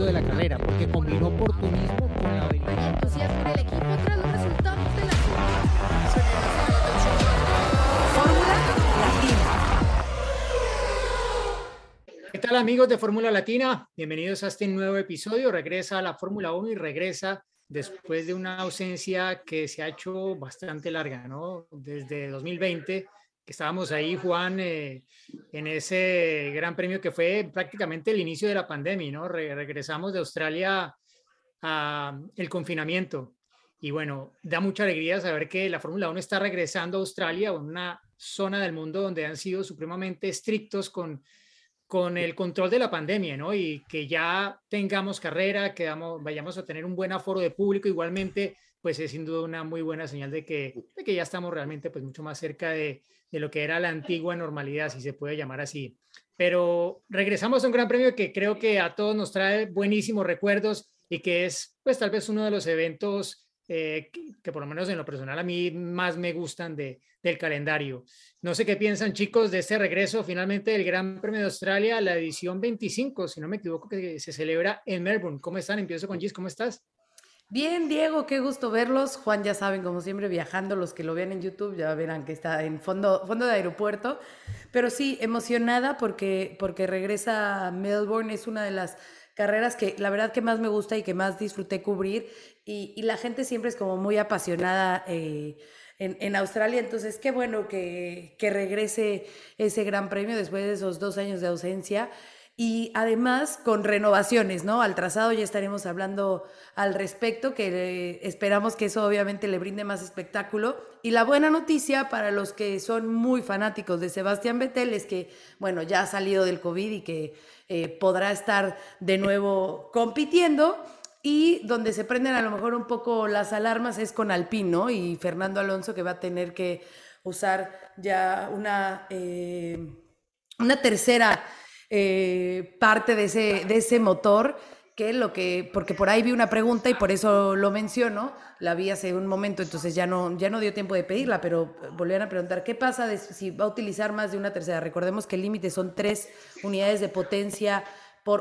momento de la carrera, porque combinó oportunismo con la habilidad. entusiasmo en el equipo tras los resultados de la Fórmula Latina. ¿Qué tal amigos de Fórmula Latina? Bienvenidos a este nuevo episodio. Regresa a la Fórmula 1 y regresa después de una ausencia que se ha hecho bastante larga, ¿no? Desde 2020, estábamos ahí, Juan, eh, en ese gran premio que fue prácticamente el inicio de la pandemia, ¿no? Re- regresamos de Australia a el confinamiento. Y bueno, da mucha alegría saber que la Fórmula 1 está regresando a Australia, una zona del mundo donde han sido supremamente estrictos con con el control de la pandemia, ¿no? Y que ya tengamos carrera, que vayamos a tener un buen aforo de público, igualmente, pues es sin duda una muy buena señal de que, de que ya estamos realmente pues mucho más cerca de, de lo que era la antigua normalidad, si se puede llamar así. Pero regresamos a un gran premio que creo que a todos nos trae buenísimos recuerdos y que es pues tal vez uno de los eventos eh, que, por lo menos en lo personal a mí más me gustan de, del calendario. No sé qué piensan chicos de este regreso finalmente del Gran Premio de Australia, la edición 25, si no me equivoco, que se celebra en Melbourne. ¿Cómo están? Empiezo con Gis, ¿cómo estás? Bien, Diego, qué gusto verlos. Juan, ya saben, como siempre, viajando. Los que lo vean en YouTube ya verán que está en fondo, fondo de aeropuerto. Pero sí, emocionada porque, porque regresa a Melbourne. Es una de las carreras que la verdad que más me gusta y que más disfruté cubrir. Y, la gente siempre es como muy apasionada eh, en, en Australia. Entonces, qué bueno que, que regrese ese gran premio después de esos dos años de ausencia. Y además con renovaciones, ¿no? Al trazado ya estaremos hablando al respecto, que esperamos que eso obviamente le brinde más espectáculo. Y la buena noticia para los que son muy fanáticos de Sebastián Vettel es que, bueno, ya ha salido del COVID y que eh, podrá estar de nuevo compitiendo. Y donde se prenden a lo mejor un poco las alarmas es con Alpine, ¿no? Y Fernando Alonso que va a tener que usar ya una, eh, una tercera eh, parte de ese, de ese motor, que lo que, porque por ahí vi una pregunta y por eso lo menciono, la vi hace un momento, entonces ya no, ya no dio tiempo de pedirla, pero volvieron a preguntar, ¿qué pasa si va a utilizar más de una tercera? Recordemos que el límite son tres unidades de potencia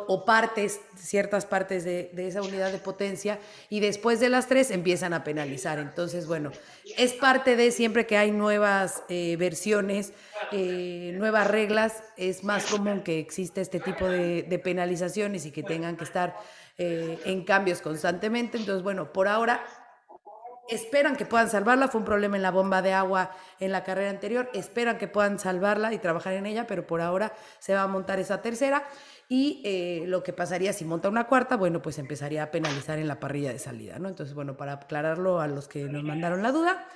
o partes, ciertas partes de, esa unidad de potencia, y después de las tres empiezan a penalizar. Entonces, bueno, es parte de siempre que hay nuevas eh, versiones, eh, nuevas reglas, es más común que exista este tipo de, de penalizaciones y que tengan que estar eh, en cambios constantemente. Entonces, bueno, por ahora esperan que puedan salvarla. Fue un problema en la bomba de agua en la carrera anterior. Esperan que puedan salvarla y trabajar en ella, pero por ahora se va a montar esa tercera. Y eh, lo que pasaría si monta una cuarta, bueno, pues empezaría a penalizar en la parrilla de salida, ¿no? Entonces, bueno, para aclararlo a los que nos mandaron la duda.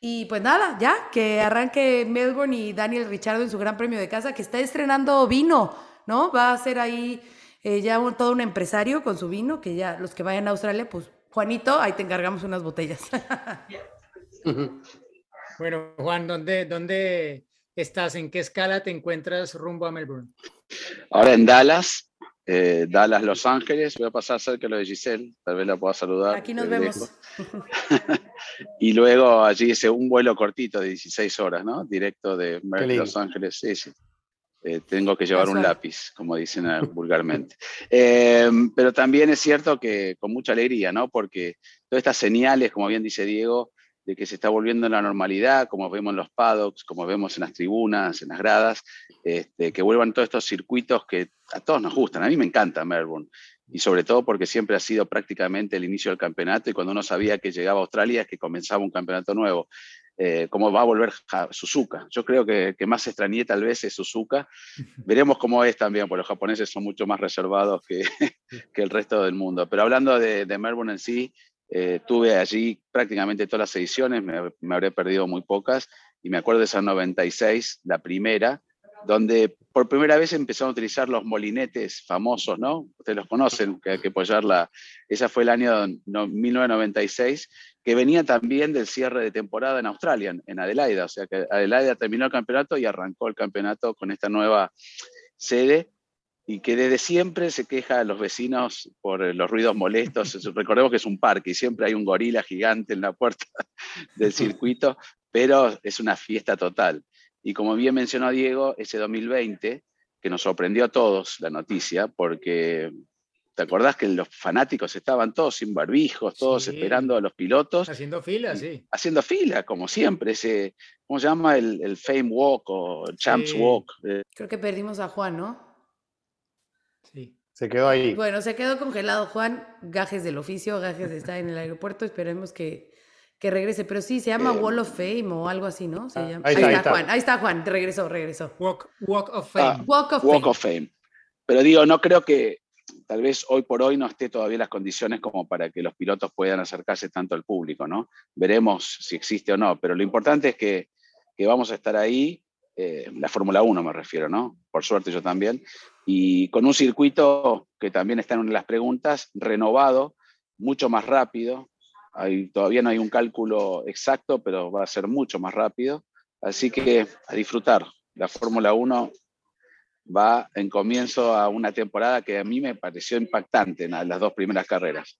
Y pues nada, ya, que arranque Melbourne y Daniel Richardo en su gran premio de casa, que está estrenando vino, ¿no? Va a ser ahí eh, ya todo un empresario con su vino, que ya los que vayan a Australia, pues Juanito, ahí te encargamos unas botellas. bueno, Juan, ¿dónde, ¿dónde estás? ¿En qué escala te encuentras rumbo a Melbourne? Ahora en Dallas, eh, Dallas, Los Ángeles. Voy a pasar cerca de lo de Giselle, tal vez la pueda saludar. Aquí nos vemos. y luego allí hice un vuelo cortito de 16 horas, ¿no? Directo de Los Ángeles. Sí, sí. Eh, tengo que llevar un lápiz, como dicen vulgarmente. Eh, pero también es cierto que con mucha alegría, ¿no? Porque todas estas señales, como bien dice Diego, de que se está volviendo a la normalidad, como vemos en los paddocks, como vemos en las tribunas, en las gradas, este, que vuelvan todos estos circuitos que a todos nos gustan. A mí me encanta Melbourne, y sobre todo porque siempre ha sido prácticamente el inicio del campeonato, y cuando uno sabía que llegaba a Australia es que comenzaba un campeonato nuevo. Eh, cómo va a volver Suzuka. Yo creo que, que, más extrañé tal vez es Suzuka. Veremos cómo es también, porque los japoneses son mucho más reservados que, que el resto del mundo. Pero hablando de, de Melbourne en sí, eh, tuve allí prácticamente todas las ediciones, me, me, habré perdido muy pocas, y me acuerdo de esa 96, la primera, donde por primera vez empezaron a utilizar los molinetes famosos, ¿no? Ustedes los conocen, que hay que apoyarla. Esa fue el año no, 1996, que venía también del cierre de temporada en Australia, en Adelaida. O sea que Adelaida terminó el campeonato y arrancó el campeonato con esta nueva sede y que desde siempre se queja a los vecinos por los ruidos molestos. Recordemos que es un parque y siempre hay un gorila gigante en la puerta del circuito, pero es una fiesta total. Y como bien mencionó Diego, ese 2020, que nos sorprendió a todos la noticia, porque ¿Te acordás que los fanáticos estaban todos sin barbijos, todos esperando a los pilotos? Haciendo fila, sí. Haciendo fila, como siempre. Ese, ¿Cómo se llama? El, Fame Walk o Champs Walk. Eh. Creo que perdimos a Juan, ¿no? Sí. Se quedó ahí. Bueno, se quedó congelado Juan. Gajes del oficio, gajes está en el aeropuerto. Esperemos que, que regrese. Pero sí, se llama Wall of Fame o algo así, ¿no? Se ah, llama. Ahí, está, Juan. Ahí está Juan. Regresó, regresó. Walk, of Fame. Ah, walk of Walk Of Fame. Pero digo, no creo que tal vez hoy por hoy no esté todavía las condiciones como para que los pilotos puedan acercarse tanto al público, ¿no? Veremos si existe o no, pero lo importante es que, vamos a estar ahí, eh, la Fórmula 1 me refiero, ¿no? Por suerte yo también, y con un circuito que también está en una de las preguntas, renovado, mucho más rápido, todavía no hay un cálculo exacto, pero va a ser mucho más rápido, así que a disfrutar. La Fórmula 1 va en comienzo a una temporada que a mí me pareció impactante en las dos primeras carreras.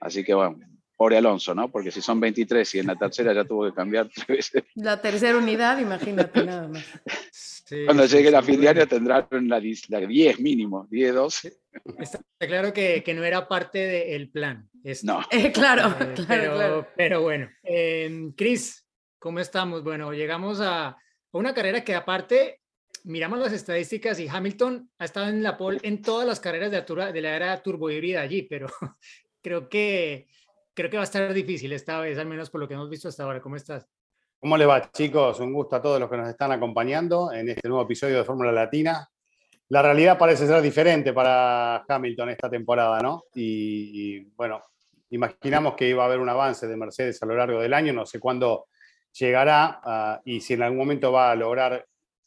Así que bueno, pobre Alonso, ¿no? Porque si son 23 y en la tercera ya tuvo que cambiar tres veces. La tercera unidad, imagínate nada más. Cuando llegue la fin de año tendrán la, 10 mínimo, 10, 12. Está claro que, que no era parte del plan. No. Eh, claro, claro, pero, claro. Pero bueno, eh, Cris, ¿cómo estamos? Bueno, llegamos a una carrera que aparte miramos las estadísticas y Hamilton ha estado en la pole en todas las carreras de, de la era turbo híbrida allí, pero creo que, creo que va a estar difícil esta vez, al menos por lo que hemos visto hasta ahora. ¿Cómo estás? ¿Cómo le va, chicos? Un gusto a todos los que nos están acompañando en este nuevo episodio de Fórmula Latina. La realidad parece ser diferente para Hamilton esta temporada, ¿no? Y, bueno, imaginamos que iba a haber un avance de Mercedes a lo largo del año, no sé cuándo llegará ah, y si en algún momento va a lograr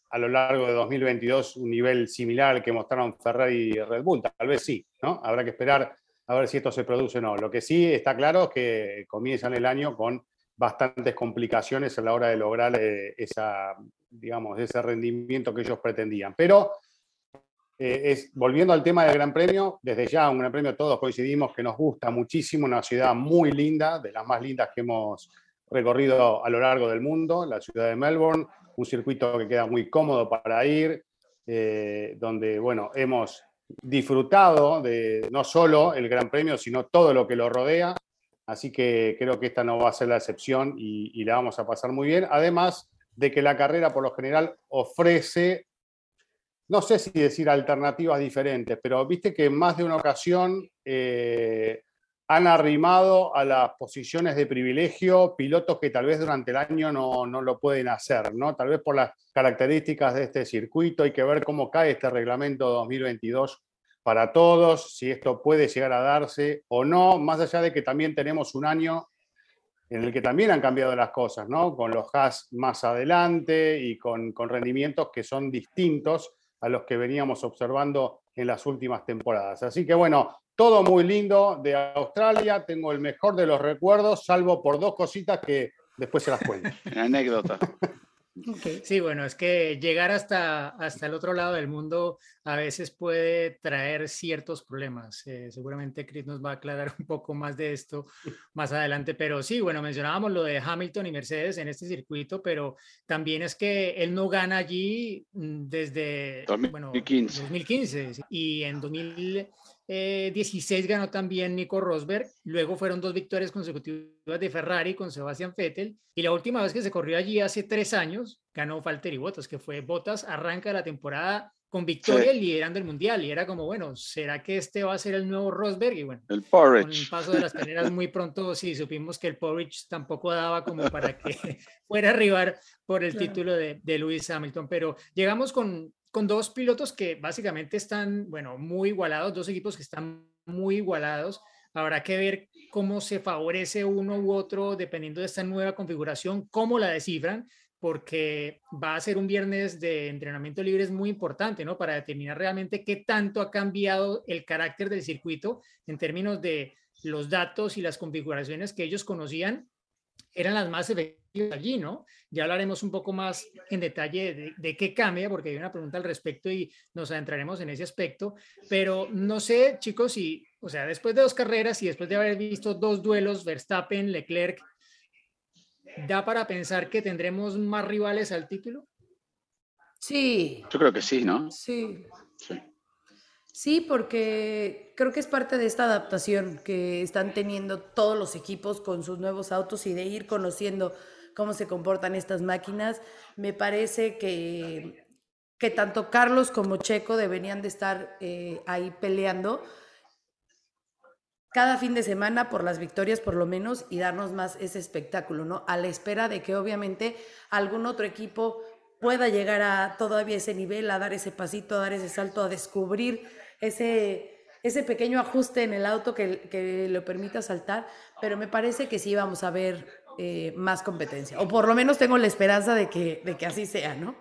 a lo largo de 2022 un nivel similar al que mostraron Ferrari y Red Bull. Tal vez sí, ¿no? Habrá que esperar a ver si esto se produce o no. Lo que sí está claro es que comienzan el año con bastantes complicaciones a la hora de lograr eh, esa, digamos, ese rendimiento que ellos pretendían. Pero eh, volviendo al tema del Gran Premio, desde ya un Gran Premio todos coincidimos que nos gusta muchísimo, una ciudad muy linda, de las más lindas que hemos recorrido a lo largo del mundo, la ciudad de Melbourne, un circuito que queda muy cómodo para ir, eh, donde, bueno, hemos disfrutado de no solo el Gran Premio, sino todo lo que lo rodea. Así que creo que esta no va a ser la excepción y, la vamos a pasar muy bien. Además de que la carrera por lo general ofrece, no sé si decir alternativas diferentes, pero viste que en más de una ocasión eh, han arrimado a las posiciones de privilegio pilotos que tal vez durante el año no, lo pueden hacer, ¿no? Tal vez por las características de este circuito, hay que ver cómo cae este reglamento 2022 para todos, si esto puede llegar a darse o no, más allá de que también tenemos un año en el que también han cambiado las cosas, ¿no? Con los Haas más adelante y con, con rendimientos que son distintos a los que veníamos observando en las últimas temporadas. Así que bueno, todo muy lindo de Australia, tengo el mejor de los recuerdos, salvo por dos cositas que después se las cuento. Anécdota. Sí, bueno, es que llegar hasta, hasta el otro lado del mundo a veces puede traer ciertos problemas. Eh, seguramente Chris nos va a aclarar un poco más de esto más adelante, pero sí, bueno, mencionábamos lo de Hamilton y Mercedes en este circuito, pero también es que él no gana allí mm, desde 2015, 2015 y en 2000 16 eh, ganó también Nico Rosberg, luego fueron dos victorias consecutivas de Ferrari con Sebastian Vettel y la última vez que se corrió allí hace tres años ganó Valtteri Bottas, que fue Bottas arranca la temporada con victoria liderando el mundial y era como, bueno, ¿será que este va a ser el nuevo Rosberg? Y bueno, el con el paso de las carreras muy pronto sí supimos que el Porridge tampoco daba como para que fuera a arribar por el título de, de Lewis Hamilton, pero llegamos con con dos pilotos que básicamente están, bueno, muy igualados, dos equipos que están muy igualados. Habrá que ver cómo se favorece uno u otro dependiendo de esta nueva configuración, cómo la descifran, porque va a ser un viernes de entrenamiento libre es muy importante, ¿no? Para determinar realmente qué tanto ha cambiado el carácter del circuito en términos de los datos y las configuraciones que ellos conocían eran las más efectivas allí, ¿no? Ya hablaremos un poco más en detalle de, qué cambia, porque hay una pregunta al respecto y nos adentraremos en ese aspecto, pero no sé, chicos, si, o sea, después de dos carreras y después de haber visto dos duelos, Verstappen, Leclerc, ¿da para pensar que tendremos más rivales al título? Sí. Yo creo que sí, ¿no? Sí. Sí. Sí, porque creo que es parte de esta adaptación que están teniendo todos los equipos con sus nuevos autos y de ir conociendo cómo se comportan estas máquinas. Me parece que, que tanto Carlos como Checo deberían de estar eh, ahí peleando cada fin de semana por las victorias por lo menos y darnos más ese espectáculo, ¿no? A la espera de que obviamente algún otro equipo pueda llegar a todavía ese nivel, a dar ese pasito, a dar ese salto, a descubrir ese, ese pequeño ajuste en el auto que, que lo permita saltar, pero me parece que sí vamos a ver eh, más competencia, o por lo menos tengo la esperanza de que, de que así sea, ¿no?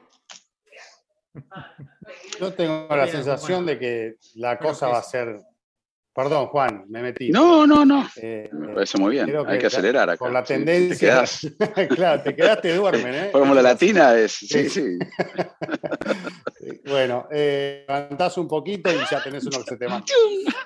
Yo tengo la sensación de que la cosa va a ser Perdón, Juan, me metí. No, no, no. Eh, me parece muy bien. Hay que acelerar acá. Por la tendencia. te claro, te quedaste duermen, ¿eh? Fórmula Latina es. Sí, sí. bueno, eh, levantás un poquito y ya tenés uno que se te manda.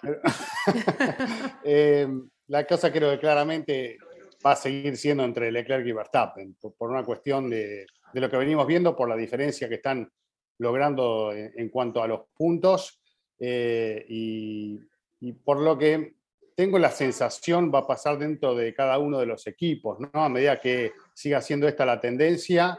eh, la cosa creo que claramente va a seguir siendo entre Leclerc y Verstappen, por, una cuestión de, de, lo que venimos viendo, por la diferencia que están logrando en, cuanto a los puntos. Eh, y y por lo que tengo la sensación va a pasar dentro de cada uno de los equipos, ¿no? A medida que siga siendo esta la tendencia,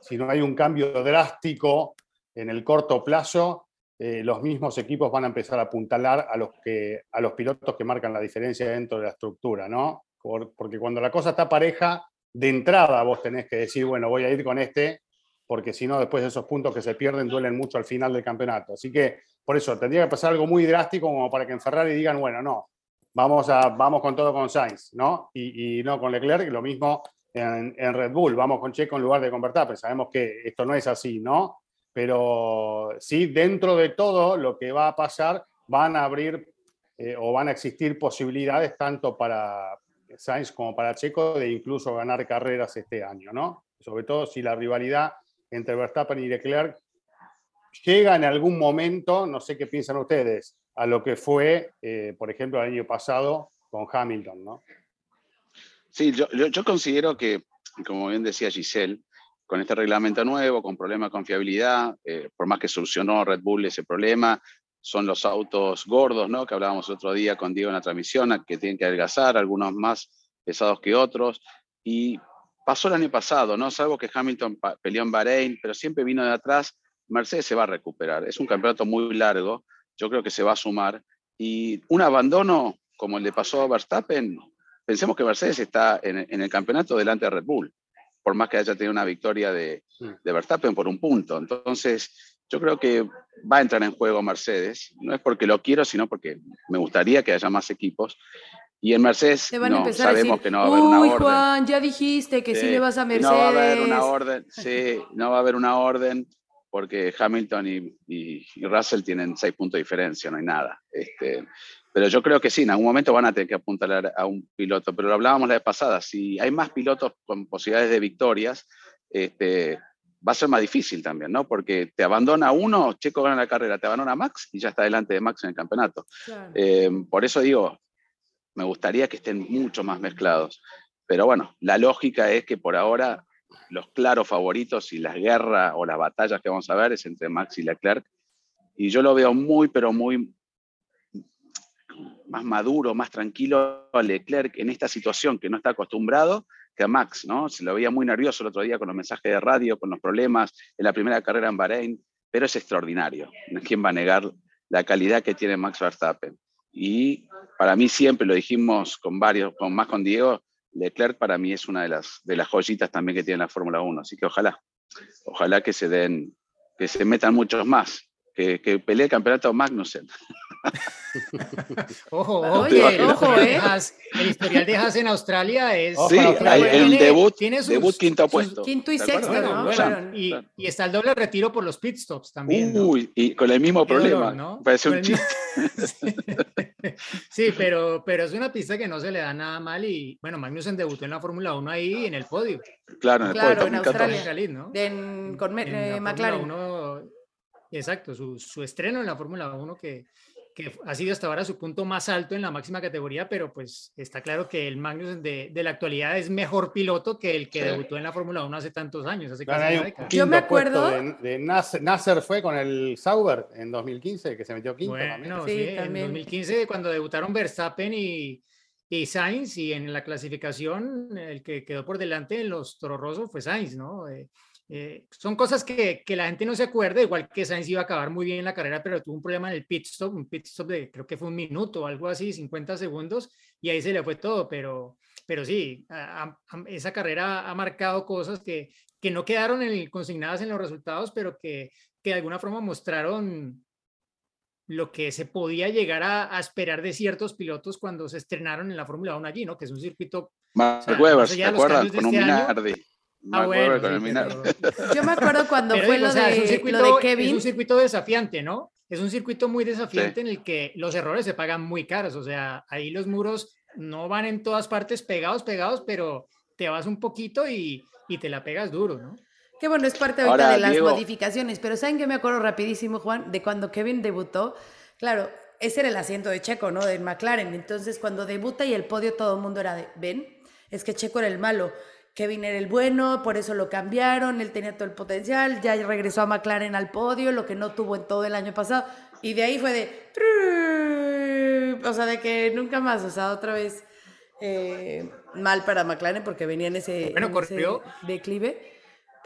si no hay un cambio drástico en el corto plazo, eh, los mismos equipos van a empezar a apuntalar a los, que, a los pilotos que marcan la diferencia dentro de la estructura, ¿no? Porque cuando la cosa está pareja, de entrada vos tenés que decir, bueno, voy a ir con este, porque si no, después esos puntos que se pierden duelen mucho al final del campeonato. Así que por eso, tendría que pasar algo muy drástico como para que en Ferrari digan, bueno, no, vamos, a, vamos con todo con Sainz, ¿no? Y, no con Leclerc, lo mismo en, Red Bull, vamos con Checo en lugar de con Verstappen. Sabemos que esto no es así, ¿no? Pero sí, dentro de todo lo que va a pasar, van a abrir eh, o van a existir posibilidades tanto para Sainz como para Checo de incluso ganar carreras este año, ¿no? Sobre todo si la rivalidad entre Verstappen y Leclerc llega en algún momento, no sé qué piensan ustedes, a lo que fue, eh, por ejemplo, el año pasado con Hamilton, ¿no? Sí, yo, considero que, como bien decía Giselle, con este reglamento nuevo, con problemas de confiabilidad, eh, por más que solucionó Red Bull ese problema, son los autos gordos, ¿no? Que hablábamos otro día con Diego en la transmisión, que tienen que adelgazar, algunos más pesados que otros. Y pasó el año pasado, ¿no? Salvo que Hamilton peleó en Bahrein, pero siempre vino de atrás Mercedes se va a recuperar. Es un campeonato muy largo, yo creo que se va a sumar. Y un abandono como el le pasó a Verstappen, pensemos que Mercedes está en, el campeonato delante de Red Bull, por más que haya tenido una victoria de, de Verstappen por un punto. Entonces, yo creo que va a entrar en juego Mercedes. No es porque lo quiero, sino porque me gustaría que haya más equipos. Y en Mercedes no, sabemos que no va a haber una orden. Juan, ya dijiste que sí, le vas a Mercedes. No va a haber una orden, sí, no va a haber una orden porque Hamilton y, Russell tienen seis puntos de diferencia, no hay nada. Este, pero yo creo que sí, en algún momento van a tener que apuntar a un piloto, pero lo hablábamos la vez pasada, si hay más pilotos con posibilidades de victorias, este, va a ser más difícil también, ¿no? Porque te abandona uno, Checo gana la carrera, te abandona Max y ya está delante de Max en el campeonato. Eh, por eso digo, me gustaría que estén mucho más mezclados. Pero bueno, la lógica es que por ahora los claros favoritos y las guerras o las batallas que vamos a ver es entre Max y Leclerc. Y yo lo veo muy, pero muy más maduro, más tranquilo a Leclerc en esta situación que no está acostumbrado que a Max, ¿no? Se lo veía muy nervioso el otro día con los mensajes de radio, con los problemas en la primera carrera en Bahrein, pero es extraordinario. ¿Quién va a negar la calidad que tiene Max Verstappen? Y para mí siempre lo dijimos con varios, con más con Diego, Leclerc para mí es una de las, de las joyitas también que tiene la Fórmula 1, así que ojalá, ojalá que se den, que se metan muchos más, que, que pelee el campeonato Magnussen. ojo, ojo, Oye, ojo, eh. el historial de Haas en Australia es. Sí, el debut, tiene debut quinto puesto. Quinto y sexto, ¿no? y, y, está el doble retiro por los pit stops también. Uy, y con el mismo problema. ¿no? Parece un chiste. sí, pero, pero es una pista que no se le da nada mal. Y bueno, Magnussen debutó en la Fórmula 1 ahí en el podio. Claro, en el claro, podio. En Australia. ¿no? con eh, McLaren. exacto, su, su estreno en la Fórmula 1 que que ha sido hasta ahora su punto más alto en la máxima categoría, pero pues está claro que el Magnus de, de la actualidad es mejor piloto que el que Sí. debutó en la Fórmula 1 hace tantos años, hace Claro, casi una quinto me acuerdo- puesto De, de Nasser, Nasser fue con el Sauber en 2015, que se metió quinto también. Bueno, Sí, sí, en también. 2015 cuando debutaron Verstappen y, y Sainz y en la clasificación el que quedó por delante en los Toro Rosso fue Sainz, ¿no? Eh, eh, son cosas que, que la gente no se acuerda, igual que Sainz iba a acabar muy bien la carrera, pero tuvo un problema en el pit stop, un pit stop de creo que fue un minuto o algo así, 50 segundos, y ahí se le fue todo, pero, pero sí, a- a- esa carrera ha marcado cosas que, que no quedaron en consignadas en los resultados, pero que, que de alguna forma mostraron lo que se podía llegar a, a esperar de ciertos pilotos cuando se estrenaron en la Fórmula 1 allí, ¿no? Que es un circuito... Mark sea, Webber, más ¿se allá de los acuerdan? cambios de Con un este año. Minardi. Ah, bueno, con sí, el Minardi. pero- Yo me acuerdo cuando pero fue digo, lo, o sea, es un de, circuito, lo de Es Kevin. un circuito desafiante, ¿no? Es un circuito muy desafiante en el que los errores se pagan muy caros. O sea, ahí los muros no van en todas partes pegados, pegados, pero te vas un poquito y, y te la pegas duro, ¿no? Que bueno, es parte ahorita Ahora, de las Diego- modificaciones, pero ¿saben qué me acuerdo rapidísimo, Juan? De cuando Kevin debutó. Claro, ese era el asiento de Checo, ¿no? Del McLaren. Entonces, cuando debuta y el podio, todo el mundo era de, ven, es que Checo era el malo. Kevin era el bueno, por eso lo cambiaron, él tenía todo el potencial, ya regresó a McLaren al podio, lo que no tuvo en todo el año pasado. Y de ahí fue de... O sea, de que nunca más, o sea, otra vez eh, mal para McLaren porque venía en ese, Bueno, en ese corrió. declive.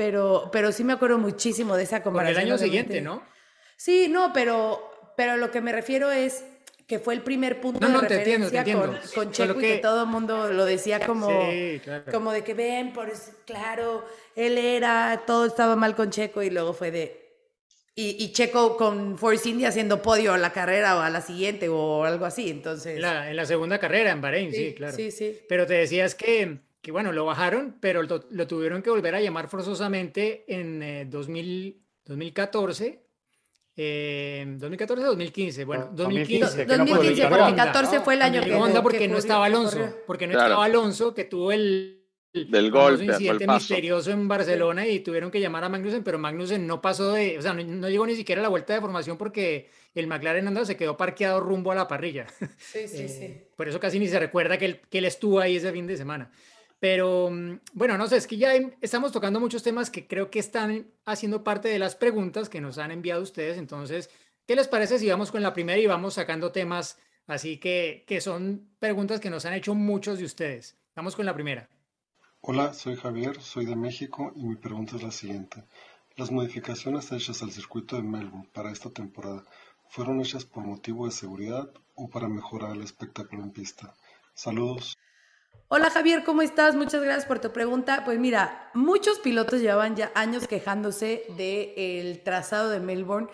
Pero, pero sí me acuerdo muchísimo de esa Por el comparación. año siguiente, ¿no? Sí, no, pero, pero lo que me refiero es que fue el primer punto No, de no, te entiendo, te referencia con, entiendo. con Solo Checo y que que- todo el mundo lo decía como, Sí, claro. como de que ven, por eso, claro, él era, todo estaba mal con Checo y luego fue de... Y, y Checo con Force India haciendo podio a la carrera o a la siguiente o algo así, entonces... En la, en la segunda carrera en Bahrein, sí, claro. Sí, sí. Pero te decías que, que, bueno, lo bajaron, pero lo, lo tuvieron que volver a llamar forzosamente en eh, 2000, 2014. Eh, 2014 o 2015, bueno, No, 2015. 2015, que no pudo 2015, llegar porque Honda, 14 ¿no? fue el año Cuando que... Honda que porque no corrió- estaba que Alonso, porque no Claro. estaba Alonso, que tuvo el, el Del golpe, el incidente paso. misterioso en Barcelona y tuvieron que llamar a Magnussen, pero Magnussen no pasó de, o sea, no, no llegó ni siquiera a la vuelta de formación porque el McLaren Honda se quedó parqueado rumbo a la parrilla. Sí, sí, Eh, sí. Por eso casi ni se recuerda que él, que él estuvo ahí ese fin de semana. Pero mm, bueno, no sé, es que ya estamos tocando muchos temas que creo que están haciendo parte de las preguntas que nos han enviado ustedes. Entonces, ¿qué les parece si vamos con la primera y vamos sacando temas así que, que son preguntas que nos han hecho muchos de ustedes? Vamos con la primera. Hola, soy Javier, soy de México y mi pregunta es la siguiente. Las modificaciones hechas al circuito de Melbourne para esta temporada fueron hechas por motivo de seguridad o para mejorar el espectáculo en pista. Saludos. Hola Javier, ¿cómo estás? Muchas gracias por tu pregunta. Pues mira, muchos pilotos llevaban ya años quejándose del trazado de Melbourne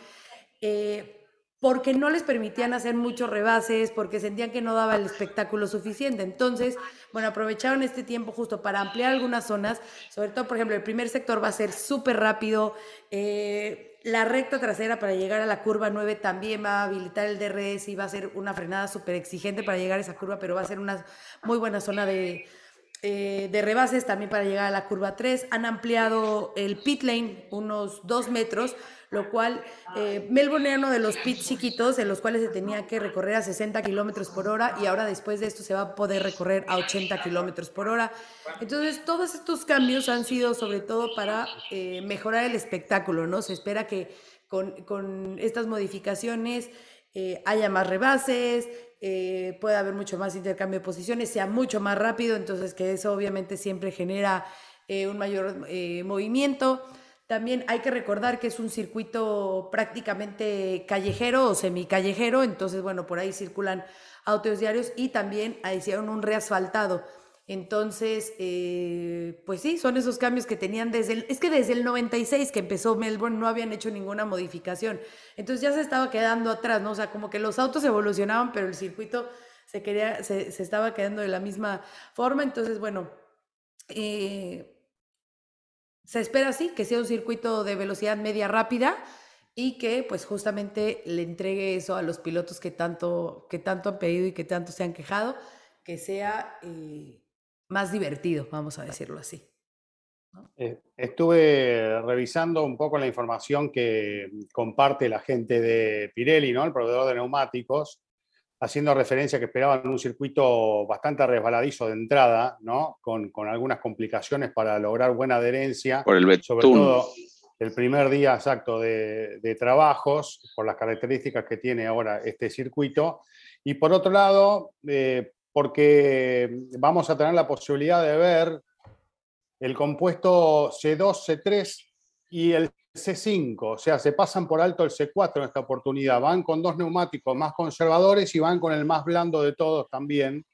eh, porque no les permitían hacer muchos rebases, porque sentían que no daba el espectáculo suficiente. Entonces, bueno, aprovecharon este tiempo justo para ampliar algunas zonas, sobre todo, por ejemplo, el primer sector va a ser súper rápido. eh, la recta trasera para llegar a la curva 9 también va a habilitar el DRS y va a ser una frenada súper exigente para llegar a esa curva, pero va a ser una muy buena zona de, eh, de rebases también para llegar a la curva 3. Han ampliado el pit lane unos 2 metros, lo cual eh, Melbourne era uno de los pits chiquitos en los cuales se tenía que recorrer a 60 kilómetros por hora y ahora después de esto se va a poder recorrer a 80 kilómetros por hora. Entonces, todos estos cambios han sido sobre todo para eh, mejorar el espectáculo, ¿no? Se espera que con, con estas modificaciones haya más rebases, eh, pueda haber mucho más intercambio de posiciones, sea mucho más rápido, entonces que eso obviamente siempre genera eh, un mayor eh, movimiento. También hay que recordar que es un circuito prácticamente callejero o semicallejero, entonces bueno, por ahí circulan autos diarios y también hicieron un reasfaltado. Entonces, eh, pues sí, son esos cambios que tenían desde el, es que desde el 96 que empezó Melbourne no habían hecho ninguna modificación. Entonces ya se estaba quedando atrás, ¿no? O sea, como que los autos evolucionaban, pero el circuito se, quería, se, se estaba quedando de la misma forma. Entonces, bueno, eh, se espera así, que sea un circuito de velocidad media rápida y que pues justamente le entregue eso a los pilotos que tanto, que tanto han pedido y que tanto se han quejado, que sea eh, más divertido, vamos a decirlo así. Eh, estuve revisando un poco la información que comparte la gente de Pirelli, ¿no? el proveedor de neumáticos, haciendo referencia que esperaban un circuito bastante resbaladizo de entrada, ¿no? con, algunas complicaciones para lograr buena adherencia. Por el Sobre todo el primer día exacto de, trabajos, por las características que tiene ahora este circuito. Y por otro lado, eh, porque vamos a tener la posibilidad de ver el compuesto C2, C3 y el C5, o sea, se pasan por alto el C4 en esta oportunidad. Van con dos neumáticos más conservadores y van con el más blando de todos también,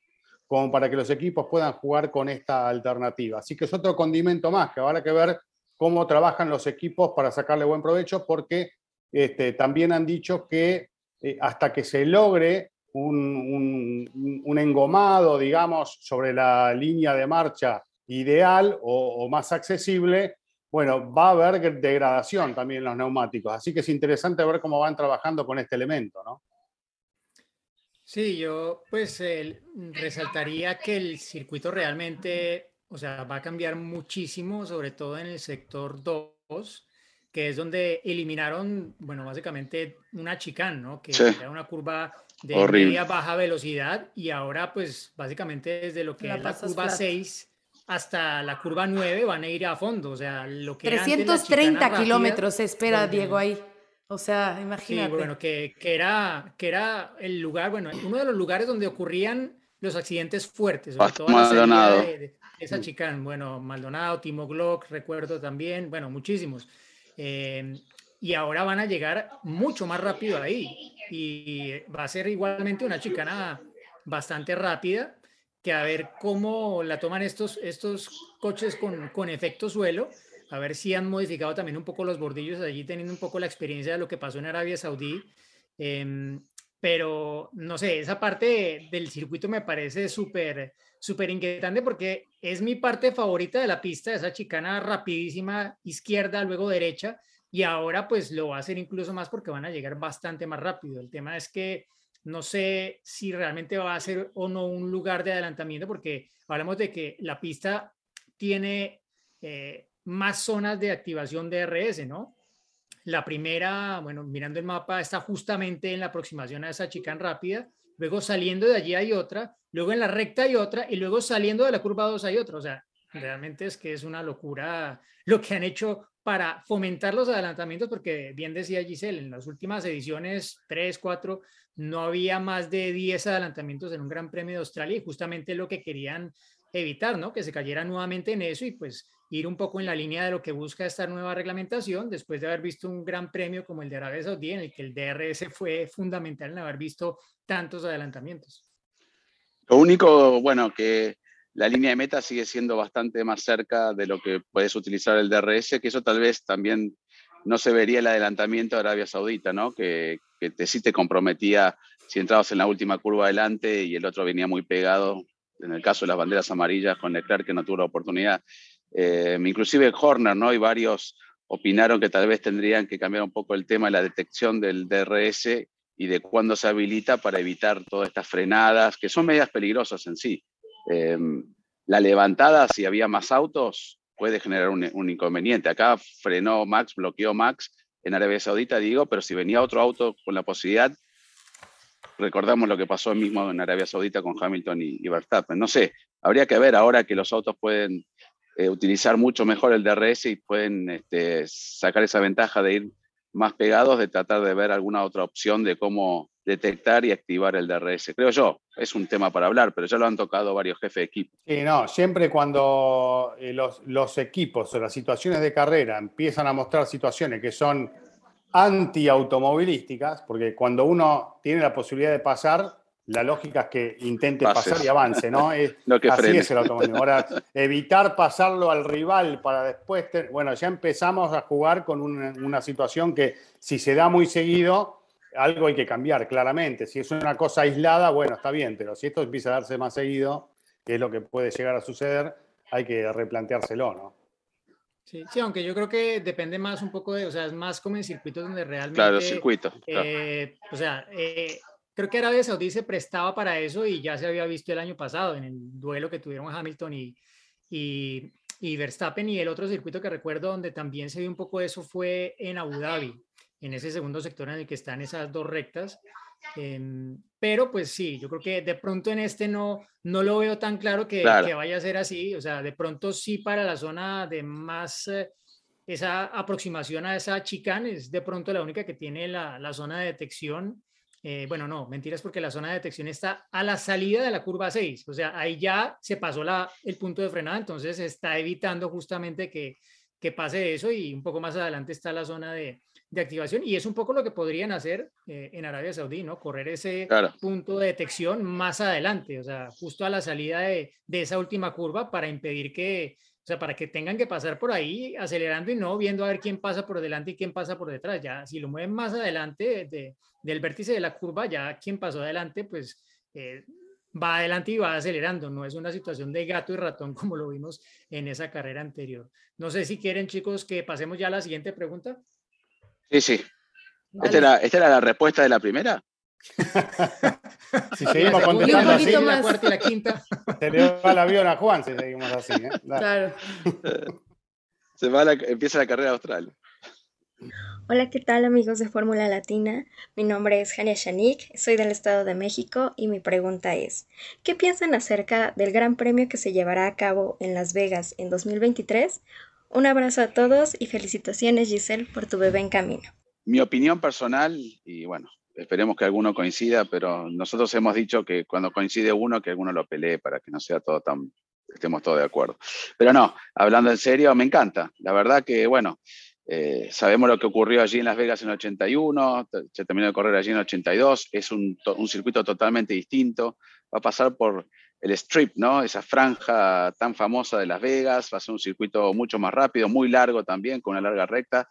como para que los equipos puedan jugar con esta alternativa. Así que es otro condimento más que habrá que ver cómo trabajan los equipos para sacarle buen provecho, porque este, también han dicho que eh, hasta que se logre un, un engomado, digamos, sobre la línea de marcha ideal o, más accesible, bueno, va a haber degradación también en los neumáticos. Así que es interesante ver cómo van trabajando con este elemento, ¿no? Sí, yo pues resaltaría que el circuito realmente, o sea, va a cambiar muchísimo, sobre todo en el sector 2, que es donde eliminaron, bueno, básicamente una chicane, ¿no? Que era una curva de media baja velocidad y ahora pues básicamente desde lo que es la curva 6 hasta la curva 9 van a ir a fondo, o sea, lo que 330 kilómetros se espera, Diego, ahí. O sea, imagínate. Sí, bueno, que, que, era, que era el lugar, bueno, uno de los lugares donde ocurrían los accidentes fuertes, sobre todo Maldonado. esa chica, bueno, Maldonado, Timo Glock, recuerdo también, bueno, muchísimos. Eh, y ahora van a llegar mucho más rápido ahí y va a ser igualmente una chicana bastante rápida que a ver cómo la toman estos, estos coches con, con efecto suelo, a ver si han modificado también un poco los bordillos allí, teniendo un poco la experiencia de lo que pasó en Arabia Saudí. Em, pero no sé, esa parte del circuito me parece súper, súper inquietante porque es mi parte favorita de la pista, esa chicana rapidísima, izquierda, luego derecha, y ahora pues lo va a hacer incluso más porque van a llegar bastante más rápido. El tema es que no sé si realmente va a ser o no un lugar de adelantamiento, porque hablamos de que la pista tiene eh, más zonas de activación de RS, ¿no? La primera, bueno, mirando el mapa, está justamente en la aproximación a esa chicane rápida, luego saliendo de allí hay otra, luego en la recta hay otra, y luego saliendo de la curva 2 hay otra. O sea, realmente es que es una locura lo que han hecho para fomentar los adelantamientos, porque bien decía Giselle, en las últimas ediciones, 3, 4, no había más de 10 adelantamientos en un Gran Premio de Australia y justamente lo que querían evitar, ¿no? Que se cayera nuevamente en eso y pues ir un poco en la línea de lo que busca esta nueva reglamentación después de haber visto un gran premio como el de Arabia Saudí en el que el DRS fue fundamental en haber visto tantos adelantamientos. Lo único, bueno, que la línea de meta sigue siendo bastante más cerca de lo que puedes utilizar el DRS, que eso tal vez también no se vería el adelantamiento de Arabia Saudita, ¿no? Que, que sí te comprometía si entrabas en la última curva adelante y el otro venía muy pegado, en el caso de las banderas amarillas con Leclerc que no tuvo la oportunidad. Eh, inclusive Horner, ¿no? Y varios opinaron que tal vez tendrían que cambiar un poco el tema de la detección del DRS y de cuándo se habilita para evitar todas estas frenadas, que son medidas peligrosas en sí. Eh, la levantada, si había más autos, puede generar un, inconveniente. Acá frenó Max, bloqueó Max en Arabia Saudita, digo, pero si venía otro auto con la posibilidad, recordamos lo que pasó mismo en Arabia Saudita con Hamilton y, Verstappen. No sé, habría que ver ahora que los autos pueden eh, utilizar mucho mejor el DRS y pueden este, sacar esa ventaja de ir más pegados, de tratar de ver alguna otra opción de cómo detectar y activar el DRS. Creo yo, es un tema para hablar, pero ya lo han tocado varios jefes de equipo. Sí, no, siempre cuando eh, los, los equipos o las situaciones de carrera empiezan a mostrar situaciones que son anti-automovilísticas, porque cuando uno tiene la posibilidad de pasar, la lógica es que intente pasar y avance, ¿no? Es, que así es el automovilismo. Ahora, evitar pasarlo al rival para después, bueno, ya empezamos a jugar con una, una situación que si se da muy seguido, algo hay que cambiar, claramente. Si es una cosa aislada, bueno, está bien, pero si esto empieza a darse más seguido, que es lo que puede llegar a suceder, hay que replanteárselo, ¿no? Sí, sí, aunque yo creo que depende más un poco de, o sea, es más como en circuitos donde realmente... Claro, circuitos. Eh, o sea, eh, creo que Arabia Saudí se prestaba para eso y ya se había visto el año pasado en el duelo que tuvieron Hamilton y, y y Verstappen y el otro circuito que recuerdo donde también se vio un poco eso fue en Abu Dhabi, en ese segundo sector en el que están esas dos rectas. Em, pero pues sí, yo creo que de pronto en este no, no lo veo tan claro que, que vaya a ser así. O sea, de pronto sí para la zona de más, eh, esa aproximación a esa chicane es de pronto la única que tiene la, la zona de detección. Eh, bueno, no, mentiras porque la zona de detección está a la salida de la curva 6. O sea, ahí ya se pasó la, el punto de frenada, entonces está evitando justamente que, que pase eso y un poco más adelante está la zona de, de activación y es un poco lo que podrían hacer eh, en Arabia Saudí, ¿no? Correr ese punto de detección más adelante, o sea, justo a la salida de, de, esa última curva para impedir que, o sea, para que tengan que pasar por ahí acelerando y no viendo a ver quién pasa por delante y quién pasa por detrás. Ya, si lo mueven más adelante de, del vértice de la curva, ya quien pasó adelante, pues eh, va adelante y va acelerando. No es una situación de gato y ratón como lo vimos en esa carrera anterior. No sé si quieren, chicos, que pasemos ya a la siguiente pregunta. Sí, sí. ¿Esta era, la respuesta de la primera? si seguimos contestando así, la cuarta y la quinta. Se le va el avión a Juan si seguimos así. ¿eh? Claro. Se va empieza la carrera austral. Hola, ¿qué tal amigos de Fórmula Latina? Mi nombre es Jania Shanik, soy del Estado de México y mi pregunta es, ¿qué piensan acerca del Gran Premio que se llevará a cabo en Las Vegas en 2023? Un abrazo a todos y felicitaciones Giselle por tu bebé en camino. Mi opinión personal, y bueno, esperemos que alguno coincida, pero nosotros hemos dicho que cuando coincide uno, que alguno lo pelee para que no sea todo tan, estemos todos de acuerdo. Pero no, hablando en serio, me encanta. La verdad que, bueno, eh, sabemos lo que ocurrió allí en Las Vegas en el 81, se terminó de correr allí en el 82, es un, un circuito totalmente distinto, va a pasar por el strip, ¿no? Esa franja tan famosa de Las Vegas, va a ser un circuito mucho más rápido, muy largo también, con una larga recta.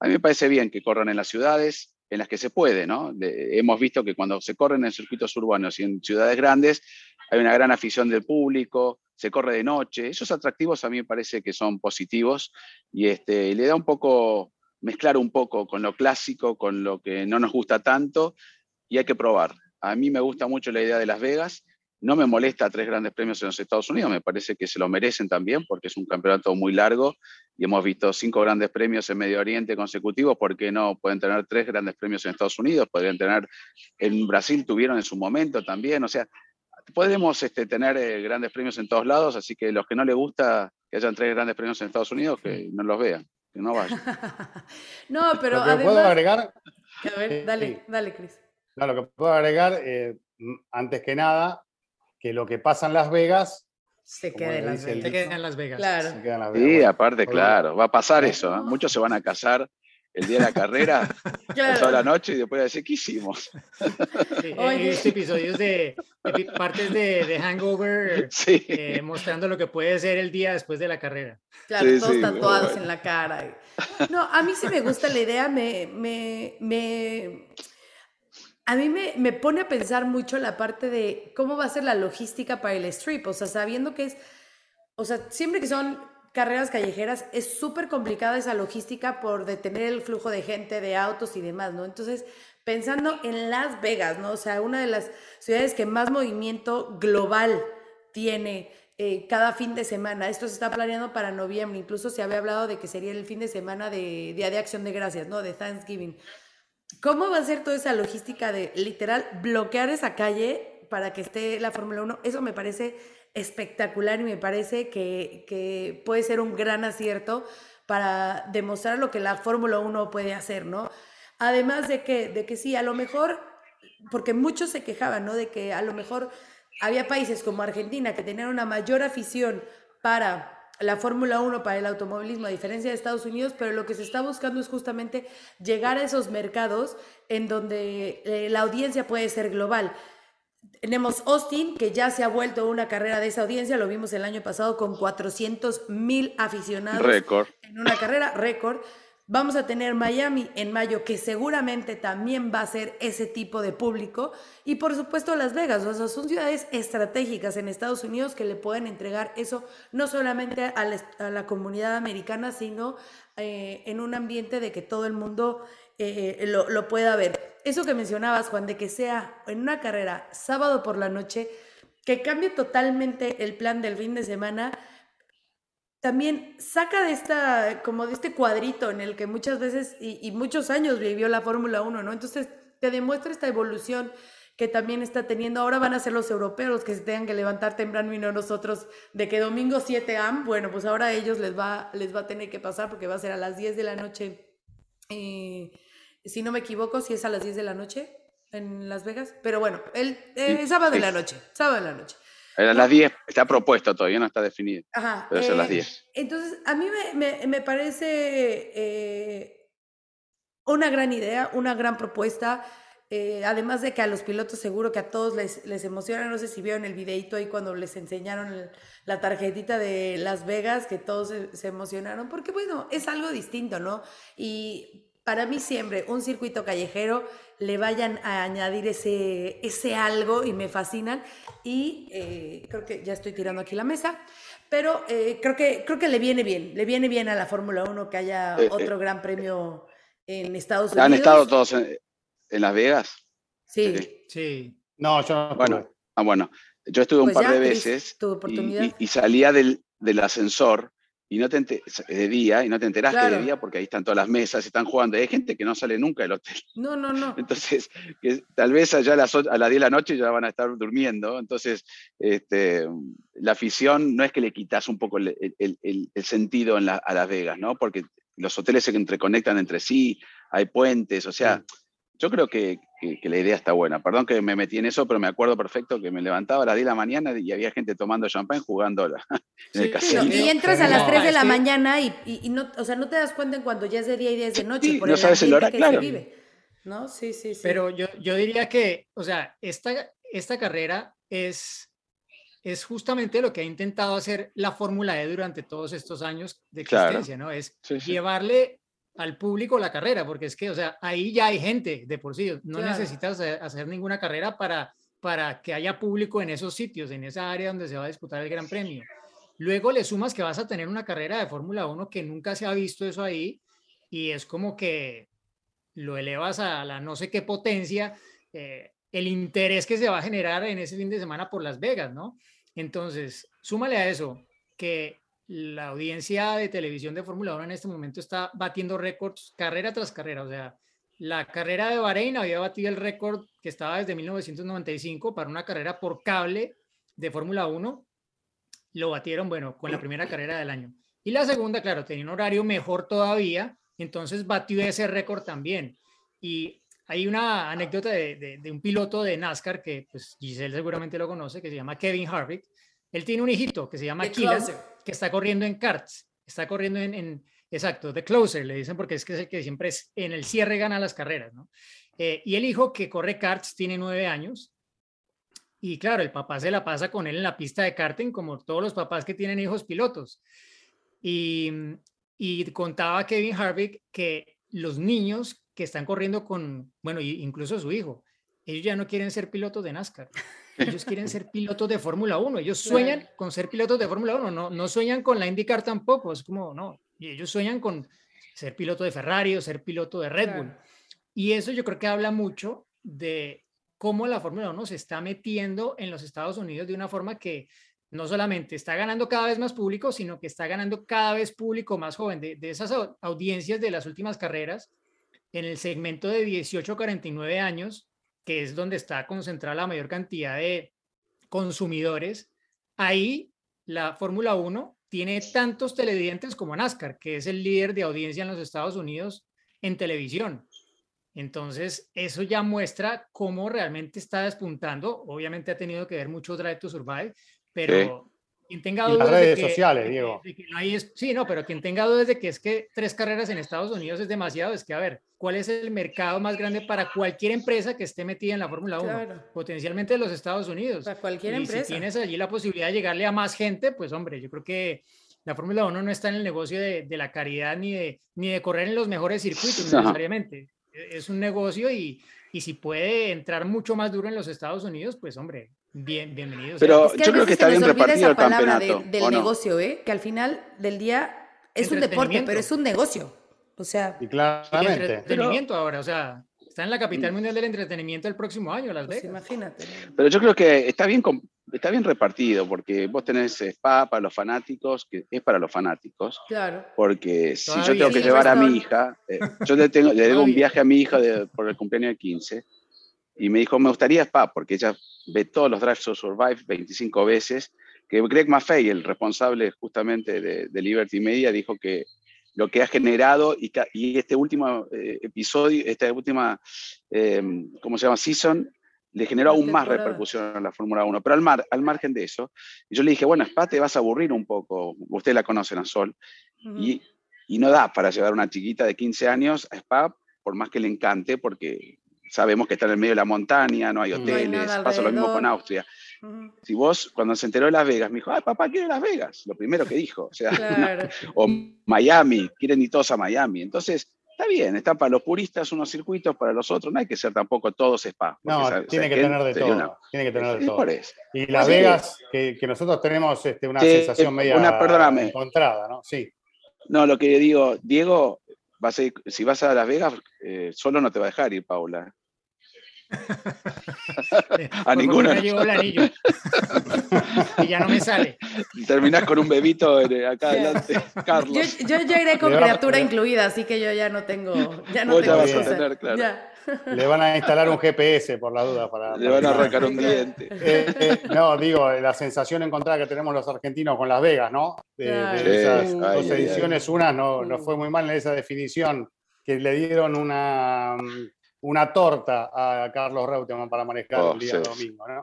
A mí me parece bien que corran en las ciudades en las que se puede, ¿no? hemos visto que cuando se corren en circuitos urbanos y en ciudades grandes, hay una gran afición del público, se corre de noche. Esos atractivos a mí me parece que son positivos y este, le da un poco, mezclar un poco con lo clásico, con lo que no nos gusta tanto y hay que probar. A mí me gusta mucho la idea de Las Vegas no me molesta tres grandes premios en los Estados Unidos, me parece que se lo merecen también porque es un campeonato muy largo y hemos visto cinco grandes premios en Medio Oriente consecutivos, ¿por qué no pueden tener tres grandes premios en Estados Unidos? Podrían tener, en Brasil tuvieron en su momento también, o sea, podemos este, tener eh, grandes premios en todos lados, así que los que no les gusta que hayan tres grandes premios en Estados Unidos, que no los vean, que no vayan. no, pero lo que puedo agregar... A ver, dale, dale, Cris. No, lo que puedo agregar, eh, antes que nada, que lo que pasa en Las Vegas se queda en Las Vegas. Se queda en Las Vegas. Sí, aparte, claro, va a pasar eso. ¿eh? Muchos se van a casar el día de la carrera, toda la noche y después decir, ¿qué hicimos? Sí, episodios de, partes de, Hangover eh, mostrando lo que puede ser el día después de la carrera. Claro, todos tatuados en la cara. No, a mí sí me gusta la idea, me, me, me a mí me, pone a pensar mucho la parte de cómo va a ser la logística para el strip, o sea, sabiendo que es, o sea, siempre que son carreras callejeras, es súper complicada esa logística por detener el flujo de gente, de autos y demás, ¿no? Entonces, pensando en Las Vegas, ¿no? O sea, una de las ciudades que más movimiento global tiene eh, cada fin de semana. Esto se está planeando para noviembre, incluso se había hablado de que sería el fin de semana de Día de Acción de Gracias, ¿no? De Thanksgiving. ¿Cómo va a ser toda esa logística de literal bloquear esa calle para que esté la Fórmula 1? Eso me parece espectacular y me parece que, puede ser un gran acierto para demostrar lo que la Fórmula 1 puede hacer, ¿no? Además de que, de que sí, a lo mejor, porque muchos se quejaban, ¿no? De que a lo mejor había países como Argentina que tenían una mayor afición para la Fórmula 1 para el automovilismo, a diferencia de Estados Unidos, pero lo que se está buscando es justamente llegar a esos mercados en donde eh, la audiencia puede ser global. Tenemos Austin, que ya se ha vuelto una carrera de esa audiencia, lo vimos el año pasado con 400 mil aficionados en una carrera récord. Vamos a tener Miami en mayo, que seguramente también va a ser ese tipo de público. Y por supuesto Las Vegas, o sea, son ciudades estratégicas en Estados Unidos que le pueden entregar eso no solamente a la, comunidad americana, sino eh, en un ambiente de que todo el mundo eh, lo, lo pueda ver. Eso que mencionabas, Juan, de que sea en una carrera sábado por la noche, que cambie totalmente el plan del fin de semana también saca de esta, como de este cuadrito en el que muchas veces y, y muchos años vivió la Fórmula 1, ¿no? Entonces te demuestra esta evolución que también está teniendo. Ahora van a ser los europeos que se tengan que levantar temprano y no nosotros de que domingo 7 am. Bueno, pues ahora a ellos les va, les va a tener que pasar porque va a ser a las 10 de la noche. eh, si no me equivoco, si es a las 10 de la noche en Las Vegas. Pero bueno, el eh, sábado de la noche. Sábado de la noche. Era a las 10, está propuesto todavía, no está definido. Ajá. Pero es a las eh, 10. Entonces, a mí me, me- me parece eh, una gran idea, una gran propuesta. eh, además de que a los pilotos seguro que a todos les, les emociona. No sé si vieron el videito ahí cuando les enseñaron el- la tarjetita de Las Vegas, que todos se, se emocionaron, porque bueno, es algo distinto, ¿no? Y para mí siempre un circuito callejero le vayan a añadir ese, ese algo y me fascinan. Y eh, creo que ya estoy tirando aquí la mesa, pero eh, creo, que, creo que le viene bien, le viene bien a la Fórmula 1 que haya Eh, eh. otro gran premio en Estados Unidos. ¿Han estado todos en, en Las Vegas? Sí, Sí. Sí. No, yo no. Bueno, ah, bueno. Yo estuve un Pues par ya, de veces tu y- oportunidad. y, y salía del, del ascensor y no te de día y no te enteraste Claro. de día porque ahí están todas las mesas, están jugando. Hay gente que no sale nunca del hotel. No, no, no. Entonces, que tal vez allá a las, a las 10 de la noche ya van a estar durmiendo. Entonces, este, la afición no es que le quitas un poco el, el- el- el sentido en la- a Las Vegas, ¿no? Porque los hoteles se entreconectan entre sí, hay puentes, o sea, yo creo que, que- que la idea está buena. Perdón que me metí en eso, pero me acuerdo perfecto que me levantaba a las 10 de la mañana y había gente tomando champán jugando la- en el casino. y entras a las no, 3 de la mañana y, y- y no, o sea, no te das cuenta en cuando ya es de día y ya es de noche Sí, por no el sabes el horario, que claro. se vive. ¿No? Sí, sí, sí. Pero yo, yo diría que, o sea, esta, esta carrera es, es justamente lo que ha intentado hacer la Fórmula E durante todos estos años de Claro. existencia, ¿no? Es Sí, sí. llevarle al público la carrera, porque es que, o sea, ahí ya hay gente de por sí, no Claro. necesitas hacer, hacer ninguna carrera para, para que haya público en esos sitios, en esa área donde se va a disputar el Gran Premio. Luego le sumas que vas a tener una carrera de Fórmula 1 que nunca se ha visto eso ahí y es como que lo elevas a la no sé qué potencia, eh, el interés que se va a generar en ese fin de semana por Las Vegas, ¿no? Entonces, súmale a eso que la audiencia de televisión de Fórmula 1 en este momento está batiendo récords carrera tras carrera. O sea, la carrera de Bahrein había batido el récord que estaba desde 1995 para una carrera por cable de Fórmula 1. Lo batieron, bueno, con la primera carrera del año. Y la segunda, claro, tenía un horario mejor todavía, entonces batió ese récord también. Y hay una anécdota de, de- un piloto de NASCAR que pues Giselle seguramente lo conoce, que se llama Kevin Harvick. Él tiene un hijito que se llama Closer. que está corriendo en karts, está corriendo en, en- exacto, The Closer, le dicen porque es que es el que siempre es, en el cierre gana las carreras, ¿no? Eh, y el hijo que corre karts tiene nueve años. Y claro, el papá se la pasa con él en la pista de karting, como todos los papás que tienen hijos pilotos. Y, y contaba Kevin Harvick que los niños que están corriendo con, bueno, y- incluso su hijo, ellos ya no quieren ser pilotos de NASCAR. Ellos quieren ser pilotos de Fórmula 1. Ellos sueñan Claro. con ser pilotos de Fórmula 1. No, no sueñan con la IndyCar tampoco. Es como, no. Y ellos sueñan con ser piloto de Ferrari o ser piloto de Red Bull. Claro. Y eso yo creo que habla mucho de cómo la Fórmula 1 se está metiendo en los Estados Unidos de una forma que no solamente está ganando cada vez más público, sino que está ganando cada vez público más joven. De, de esas au- audiencias de las últimas carreras, en el segmento de 18 a 49 años, que es donde está concentrada la mayor cantidad de consumidores, ahí la Fórmula 1 tiene tantos televidentes como NASCAR, que es el líder de audiencia en los Estados Unidos en televisión. Entonces, eso ya muestra cómo realmente está despuntando. Obviamente ha tenido que ver mucho Drive to Survive, pero quien tenga Y las dudas de redes que- sociales, de Diego. de que no hay sí, no, pero quien tenga dudas de que es que tres carreras en Estados Unidos es demasiado, es que a ver, ¿cuál es el mercado más grande para cualquier empresa que esté metida en la Fórmula 1? Claro. Potencialmente los Estados Unidos. Para cualquier Y empresa. si tienes allí la posibilidad de llegarle a más gente, pues hombre, yo creo que la Fórmula 1 no está en el negocio de, de la caridad ni de, ni de correr en los mejores circuitos No. necesariamente. E- Es un negocio y, y si puede entrar mucho más duro en los Estados Unidos, pues hombre, bien, bienvenido. sea. Pero Es que a yo creo que está bien repartido esa el palabra de- campeonato. del ¿o no? negocio, ¿eh? Que al final del día es un deporte, pero es un negocio. O sea, Y claramente. entretenimiento ahora, o sea, está en la capital mundial del entretenimiento el próximo año, Las pues Vegas. imagínate. ¿no? Pero yo creo que está bien está bien repartido, porque vos tenés spa para los fanáticos, que es para los fanáticos. Claro. Porque si yo tengo que Sí, llevar a mi hija, eh, yo le, tengo, le debo un viaje a mi hija de- por el cumpleaños de 15, y me dijo, me gustaría spa, porque ella ve todos los Drive to Survive 25 veces, que Greg Maffei, el responsable justamente de, de Liberty Media, dijo que lo que ha generado y, y este último eh, episodio, esta última, eh, ¿cómo se llama? Season, le generó aún más repercusión a la Fórmula 1. Pero al, mar, al margen de eso, yo le dije, bueno, Spa te vas a aburrir un poco, ustedes la conocen a Sol, Ujú. y, y no da para llevar una chiquita de 15 años a Spa, por más que le encante, porque sabemos que está en el medio de la montaña, no hay No hay hoteles, pasa lo mismo con. Austria. Si vos, cuando se enteró de Las Vegas, me dijo, ay, papá, quiero Las Vegas, lo primero que dijo. O sea, Claro. o Miami, quieren ir todos a Miami. Entonces, está bien, están para los puristas unos circuitos, para los otros no hay que ser tampoco todos spa. No, tiene ¿sabes que tener de todo. una- Tiene que tener de todo. por eso. Y Las Así Vegas, que, que nosotros tenemos este, una sensación media una- perdóname. encontrada, ¿no? Sí. No, lo que digo, Diego, vas a ir- si vas a Las Vegas, eh, solo no te va a dejar ir, Paula. a ninguna. No llevo el anillo. y ya no me sale. Terminás con un bebito acá adelante, Yo, Carlos. yo ya iré con a- criatura incluida, así que yo ya no tengo. Ya no Vos ya tengo vas a excusa. tener, claro. Ya. Le van a instalar un GPS por la duda. Para, Le van a arrancar un diente. Eh, eh, no, digo, la sensación encontrada que tenemos los argentinos con Las Vegas, ¿no? De, esas dos ay, ay, ay. ediciones, una no, no Mm. fue muy mal en esa definición, que le dieron una, mm, una torta a Carlos Reutemann para manejar Oh, el día sí. domingo, ¿no?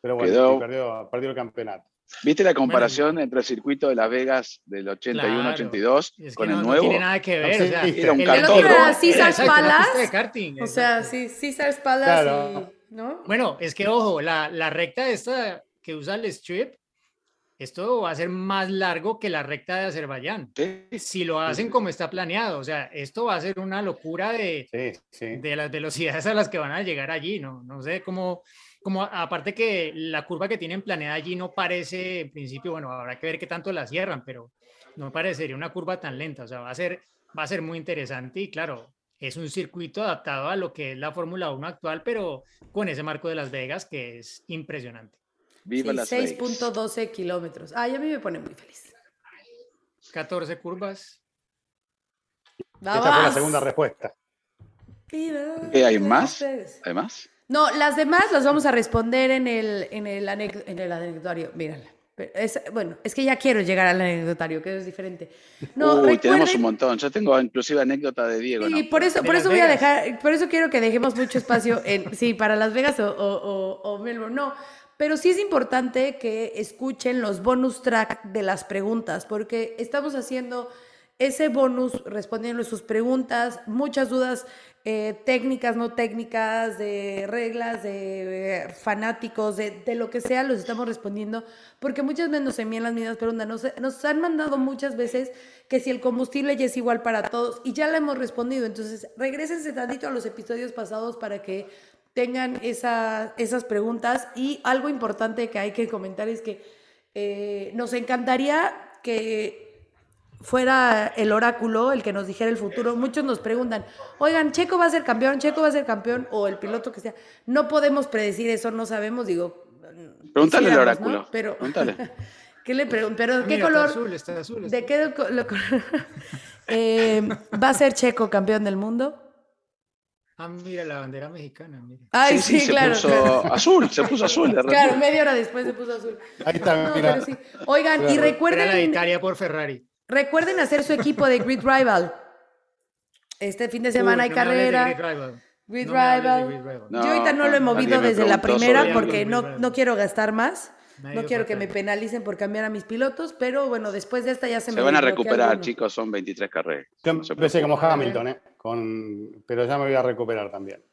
Pero bueno, Quedó- perdió, perdió el campeonato. ¿Viste la comparación entre el circuito de Las Vegas del 81-82 Es que con no, el no nuevo? tiene nada que ver. Sí, o sea, viste. Era un el cartón. otro ¿No era Caesar's Palace? karting, O sea, sí, Caesar's Palace Claro. y. ¿No? Bueno, es que ojo, la, la recta esta que usa el strip, esto va a ser más largo que la recta de Azerbaiyán. Sí, Si lo hacen como está planeado, o sea, esto va a ser una locura de, Sí, sí. de las velocidades a las que van a llegar allí, ¿no? No sé cómo, como aparte que la curva que tienen planeada allí no parece, en principio, bueno, habrá que ver qué tanto la cierran, pero no parecería una curva tan lenta, o sea, va a ser, va a ser muy interesante y claro, es un circuito adaptado a lo que es la Fórmula 1 actual, pero con ese marco de Las Vegas que es impresionante. Viva Sí, Las Vegas. 6.12 kilómetros. Ay, a mí me pone muy feliz. 14 curvas. Esa fue la segunda respuesta. ¿Qué, hay más? Además, No, las demás las vamos a responder en el, en el, anec- en el anecdotario. Mírala. Es- bueno, es que ya quiero llegar al anecdotario, que es diferente. No, Uy, tenemos un montón. Yo tengo inclusive anécdota de Diego. Y ¿no? por eso, por Las eso voy a Vegas. dejar, por eso quiero que dejemos mucho espacio en, sí, para Las Vegas o, o- o- o Melbourne. No, pero sí es importante que escuchen los bonus track de las preguntas, porque estamos haciendo ese bonus respondiendo sus preguntas, muchas dudas eh, técnicas, no técnicas, de reglas, de eh, fanáticos, de, de lo que sea, los estamos respondiendo, porque muchas veces nos envían las mismas preguntas. Nos, nos han mandado muchas veces que si el combustible ya es igual para todos, y ya la hemos respondido. Entonces, regresense tantito a los episodios pasados para que tengan esa- esas preguntas. Y algo importante que hay que comentar es que eh, nos encantaría que fuera el oráculo el que nos dijera el futuro. Muchos nos preguntan, oigan, Checo va a ser campeón, Checo va a ser campeón, o el piloto que sea. No podemos predecir eso, no sabemos, digo. Pregúntale al oráculo. ¿no? Pero, Pregúntale. ¿qué le pregunto? ¿Pero qué mira, está color? azul, está azul, está ¿De qué lo- Eh, va a ser Checo campeón del mundo? Ah, mira la bandera mexicana, mira. Ay, sí, sí, sí, se claro. puso claro. azul, se puso azul. de Claro, media hora después se puso azul. Ahí está, No, mira. sí. Oigan, y Claro. Era la de recuerden, Italia por Ferrari. recuerden hacer su equipo de Grid Rival. Este fin de semana Uy, hay no carrera. Grid Rival. Grid No Rival. Yo ahorita no lo he movido desde la primera porque no, no quiero gastar más. Nadie No quiero que me penalicen por cambiar a mis pilotos, pero bueno, después de esta ya se, Se me van a recuperar, chicos, son 23 carreras. Yo No se empecé como. Hamilton, ¿eh? Con, pero ya me voy a recuperar también.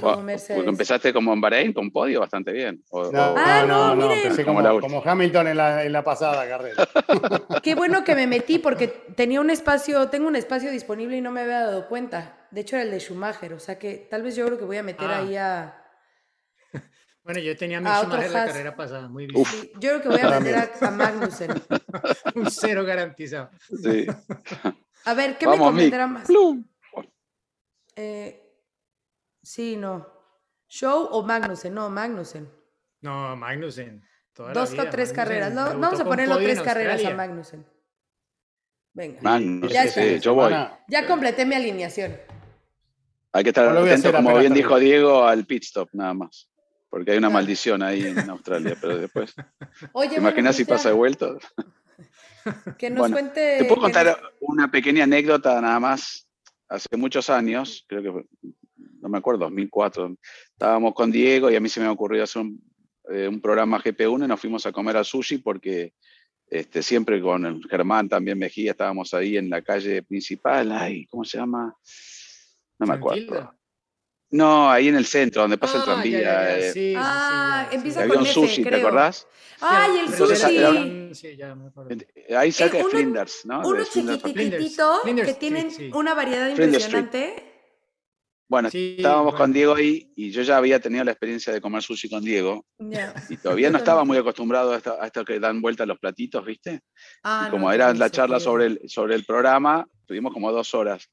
Porque empezaste como en Bahrein con podio bastante bien. O- No, o- Ah, no, no, no, empecé Como como, la Hamilton en la, en la pasada carrera. Qué bueno que me metí porque tenía un espacio, tengo un espacio disponible y no me había dado cuenta. De hecho era el de Schumacher, o sea que tal vez yo creo que voy a meter Ah. ahí a... Bueno, yo tenía mi A Schumacher la Haas. carrera pasada, muy bien. Sí, yo creo que voy a meter a, a Magnussen. Un cero garantizado. Sí. A ver, ¿qué Vamos, me comentará más? Plum. Eh, sí, no. ¿Show o Magnussen? No, Magnussen. No, Magnussen. toda Dos vida, o tres Magnussen carreras. No, vamos a ponerlo tres carreras a Australia. Magnussen. Venga. Magnus, Ya sí, yo voy. Ya completé mi alineación. Hay que estar No atento, como bien dijo Diego, al pit stop nada más. Porque hay una maldición ahí en Australia, pero después, Oye, ¿te bueno, imaginas si pasa de vuelta? Que nos Bueno, cuente. Te puedo contar nos- una pequeña anécdota nada más. Hace muchos años, creo que fue, no me acuerdo, 2004, estábamos con Diego y a mí se me ocurrió hacer un, eh, un programa GP1 y nos fuimos a comer a sushi porque este, siempre con el Germán también Mejía estábamos ahí en la calle principal. Ay, ¿cómo se llama? No me acuerdo. No, ahí en el centro, donde pasa el Ah, tranvía. ya, ya, eh, sí, sí, sí, Ah, ya, empieza sí. había un con F, sushi, ¿te acordás? Ay, el Entonces, sushi. era un- Sí, ya me acuerdo. Ahí cerca Eh, uno- Flinders, ¿no? Uno chiquititito que tienen sí. una variedad Flinders Street. impresionante. Bueno, Sí, estábamos bueno. con Diego ahí y yo ya había tenido la experiencia de comer sushi con Diego y todavía no estaba muy acostumbrado a esto, a esto que dan vuelta los platitos, ¿viste? Ah, y como era la charla sobre el, sobre el programa, tuvimos como dos horas.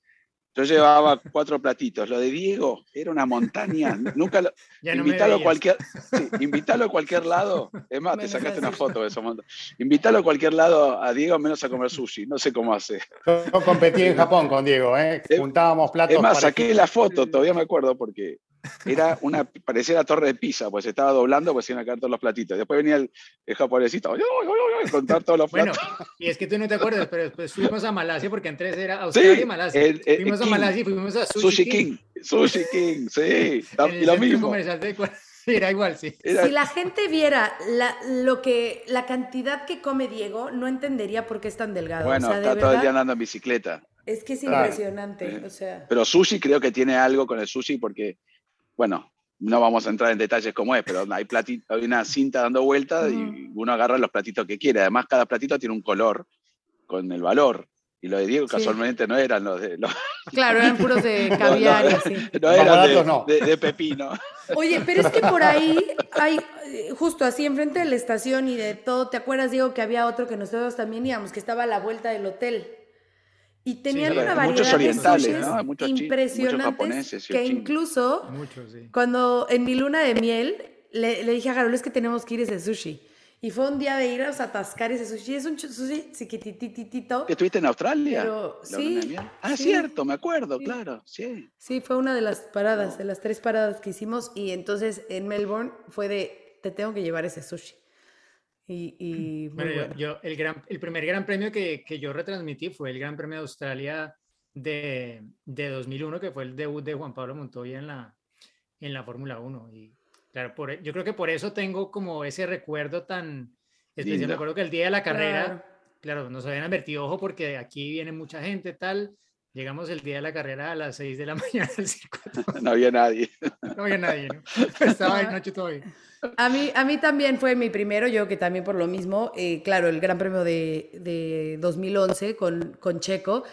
Yo llevaba cuatro platitos. Lo de Diego era una montaña. Nunca lo, no invítalo a cualquier, sí, invítalo a cualquier lado. Es más, te sacaste una sushi. foto de eso. Invítalo a cualquier lado a Diego menos a comer sushi. No sé cómo hace. Yo competí en Japón con Diego, ¿eh? Juntábamos platos. Es más, saqué la foto, todavía me acuerdo, porque era una, parecía la torre de Pisa, pues se estaba doblando, pues se iban a caer todos los platitos. Después venía el, el japonesito, "Ay, ay, ay, ay", contar todos los Bueno, platos. y es que tú no te acuerdas, pero después fuimos a Malasia porque antes era Australia y Malasia. el- el fuimos a King, Malasia y fuimos a Sushi, Sushi King. King, Sushi King, sí, el lo mismo. de Era igual, sí. Era- Si la gente viera la, lo que, la cantidad que come Diego, no entendería por qué es tan delgado. bueno, o sea, de está todo el día verdad, andando en bicicleta. es que es impresionante. Sí. O sea, Pero sushi creo que tiene algo con el sushi porque, bueno, no vamos a entrar en detalles como es, pero hay, plati- hay una cinta dando vueltas y uno agarra los platitos que quiere. Además, cada platito tiene un color con el valor. Y los de Diego Sí. casualmente no eran los de... Los, claro, eran puros de caviar y así. no Los eran de, no. de- de pepino. Oye, pero es que por ahí hay, justo así enfrente de la estación y de todo, ¿te acuerdas, Diego, que había otro que nosotros también íbamos, que estaba a la vuelta del hotel? Y tenían claro, una muchos variedad de orientales, sushis ¿no? Muchos muchos impresionantes japoneses y que incluso Mucho, sí. cuando en mi luna de miel le, le dije a Garol, es que tenemos que ir a ese sushi. Y fue un día de ir a atascar ese sushi. Es un sushi chiquitititito. ¿Que ¿Estuviste en Australia? Pero, sí, de. Ah, sí. cierto, me acuerdo, Sí. claro, sí. Sí, fue una de las paradas, de las tres paradas que hicimos. Y entonces en Melbourne fue de, te tengo que llevar ese sushi. Y, y muy Bueno, yo- bueno. yo, el, gran, el primer gran premio que, que yo retransmití fue el Gran Premio de Australia de, de 2001, que fue el debut de Juan Pablo Montoya en la, en la Fórmula 1. Y claro, por, e- yo creo que por eso tengo como ese recuerdo tan especial. Me acuerdo que el día de la carrera, Claro. claro, nos habían advertido, ojo, porque aquí viene mucha gente, tal. Llegamos el día de la carrera a las 6 de la mañana al circuito. No había nadie. No había nadie, ¿no? Estaba de noche todavía. A mí, a mí también fue mi primero, yo que también por lo mismo, eh, claro, el Gran Premio de, de 2011 con, con Checo,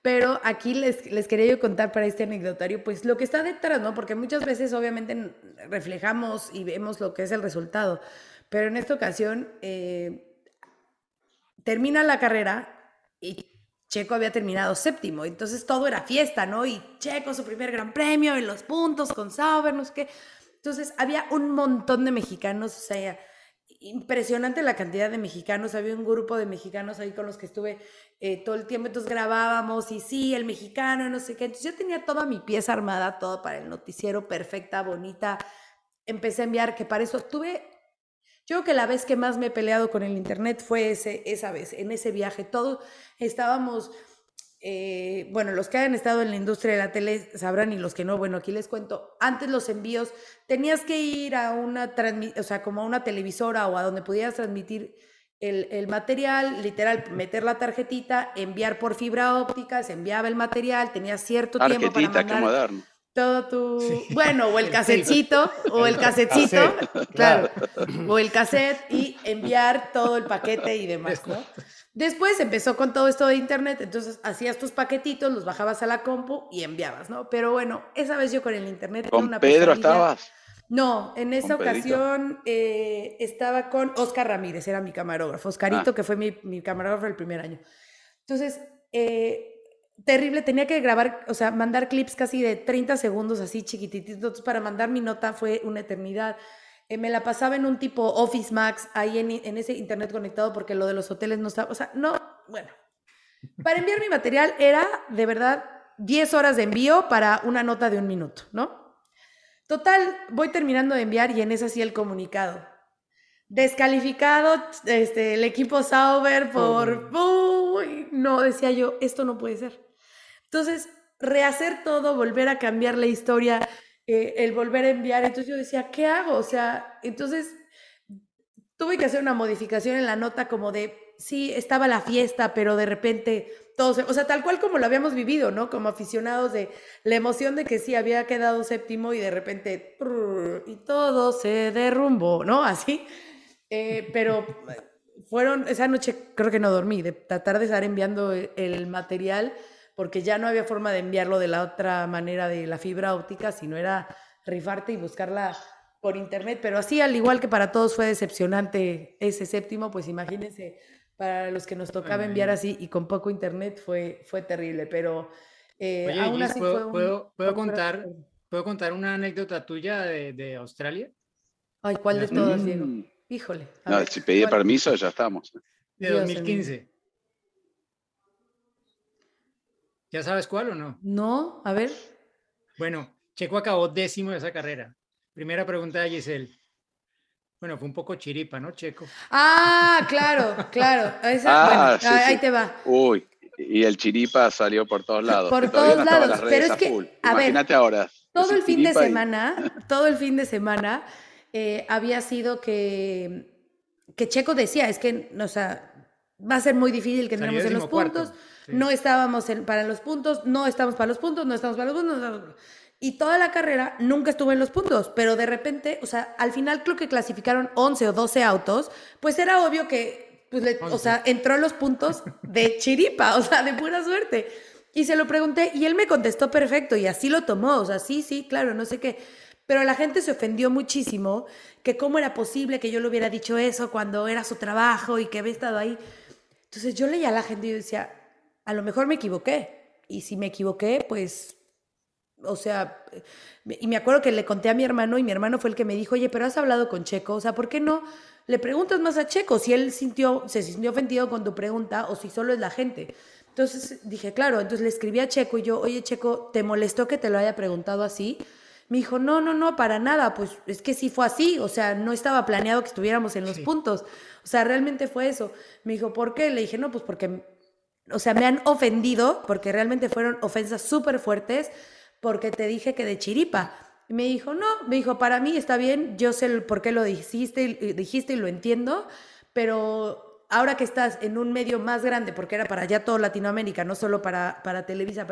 pero aquí les, les quería yo contar para este anecdotario, pues lo que está detrás, ¿no? Porque muchas veces obviamente reflejamos y vemos lo que es el resultado, pero en esta ocasión eh, termina la carrera y Checo había terminado séptimo, entonces todo era fiesta, ¿no? Y Checo su primer Gran Premio en los puntos con Sauber, no sé qué. Entonces había un montón de mexicanos, o sea, impresionante la cantidad de mexicanos. Había un grupo de mexicanos ahí con los que estuve eh, todo el tiempo, entonces grabábamos y sí, el mexicano, no sé qué. Entonces yo tenía toda mi pieza armada, todo para el noticiero, perfecta, bonita. Empecé a enviar, que para eso tuve, yo creo que la vez que más me he peleado con el internet fue ese, esa vez, en ese viaje. Todos estábamos eh, bueno, los que hayan estado en la industria de la tele sabrán y los que no, bueno, aquí les cuento, antes los envíos tenías que ir a una, o sea, como a una televisora o a donde pudieras transmitir el, el material, literal, meter la tarjetita, enviar por fibra óptica, se enviaba el material, tenías cierto tiempo para mandar. Todo tu, Sí. bueno, o el casetcito, o el casetcito, Cassette, claro, o el cassette y enviar todo el paquete y demás, ¿no? Después empezó con todo esto de internet, entonces hacías tus paquetitos, los bajabas a la compu y enviabas, ¿no? Pero bueno, esa vez yo con el internet era ¿Con una Pedro pesadilla. estabas? No, en esa ocasión eh, estaba con Oscar Ramírez, era mi camarógrafo. Oscarito, Ah. que fue mi, mi camarógrafo el primer año. Entonces, eh, terrible, tenía que grabar, o sea, mandar clips casi de 30 segundos así chiquititos. Entonces, para mandar mi nota fue una eternidad. eh, me la pasaba en un tipo Office Max, ahí en, en ese internet conectado, porque lo de los hoteles no estaba, o sea, no, bueno. Para enviar mi material era, de verdad, 10 horas de envío para una nota de un minuto, ¿no? Total, voy terminando de enviar y en ese sí el comunicado. Descalificado este, el equipo Sauber por... Uy, no, decía yo, esto no puede ser. Entonces, rehacer todo, volver a cambiar la historia, eh, el volver a enviar. Entonces yo decía, ¿qué hago? O sea, entonces tuve que hacer una modificación en la nota como de, sí, estaba la fiesta, pero de repente todos, o sea, tal cual como lo habíamos vivido, ¿no? Como aficionados de la emoción de que sí había quedado séptimo y de repente y todo se derrumbó, ¿no? Así. Eh, pero fueron, esa noche creo que no dormí, de tratar de estar enviando el material porque ya no había forma de enviarlo de la otra manera de la fibra óptica, sino era rifarte y buscarla por internet. Pero así, al igual que para todos fue decepcionante ese séptimo, pues imagínense, para los que nos tocaba enviar así y con poco internet fue, fue terrible. Pero eh, aún así ¿puedo, fue un, ¿puedo, puedo contar, ¿Puedo contar una anécdota tuya de, de Australia? Ay, ¿cuál de todas, Diego? Híjole. No, si pedí permiso, ya estamos. De 2015. ¿Ya sabes cuál o no? No, a ver. Bueno, Checo acabó décimo de esa carrera. Primera pregunta de Giselle. Bueno, fue un poco chiripa, ¿no, Checo? Ah, claro, claro. ah, bueno, ahí te va. Uy, y el chiripa salió por todos lados. Por todos lados, pero es que, a Imagínate ahora. Todo el fin de semana, todo el fin de semana eh, había sido que, que Checo decía, es que, o sea, va a ser muy difícil que entremos en los puntos. No estábamos para los puntos, no estamos para los puntos, no estamos para los puntos. y toda la carrera nunca estuvo en los puntos, pero de repente, o sea, al final creo que clasificaron 11 o 12 autos, pues era obvio que, pues, o sea, entró en los puntos de chiripa, o sea, de pura suerte. Y se lo pregunté y él me contestó perfecto y así lo tomó, o sea, sí, sí, claro, no sé qué. Pero la gente se ofendió muchísimo que cómo era posible que yo le hubiera dicho eso cuando era su trabajo y que había estado ahí. Entonces yo leía a la gente y yo decía, a lo mejor me equivoqué. Y si me equivoqué, pues, o sea, y me acuerdo que le conté a mi hermano y mi hermano fue el que me dijo, oye, pero has hablado con Checo, o sea, ¿por qué no le preguntas más a Checo si él sintió, se sintió ofendido con tu pregunta o si solo es la gente? Entonces dije, claro, entonces le escribí a Checo y yo, oye, Checo, ¿te molestó que te lo haya preguntado así? Me dijo, no, no, no, para nada, pues es que sí fue así, o sea, no estaba planeado que estuviéramos en los puntos, o sea, realmente fue eso. Me dijo, ¿por qué? Le dije, no, pues porque o sea, me han ofendido, porque realmente fueron ofensas súper fuertes, porque te dije que de chiripa. Y me dijo, no, me dijo, para mí está bien, yo sé por qué lo dijiste, dijiste y lo entiendo, pero ahora que estás en un medio más grande, porque era para ya toda Latinoamérica, no solo para, para Televisa,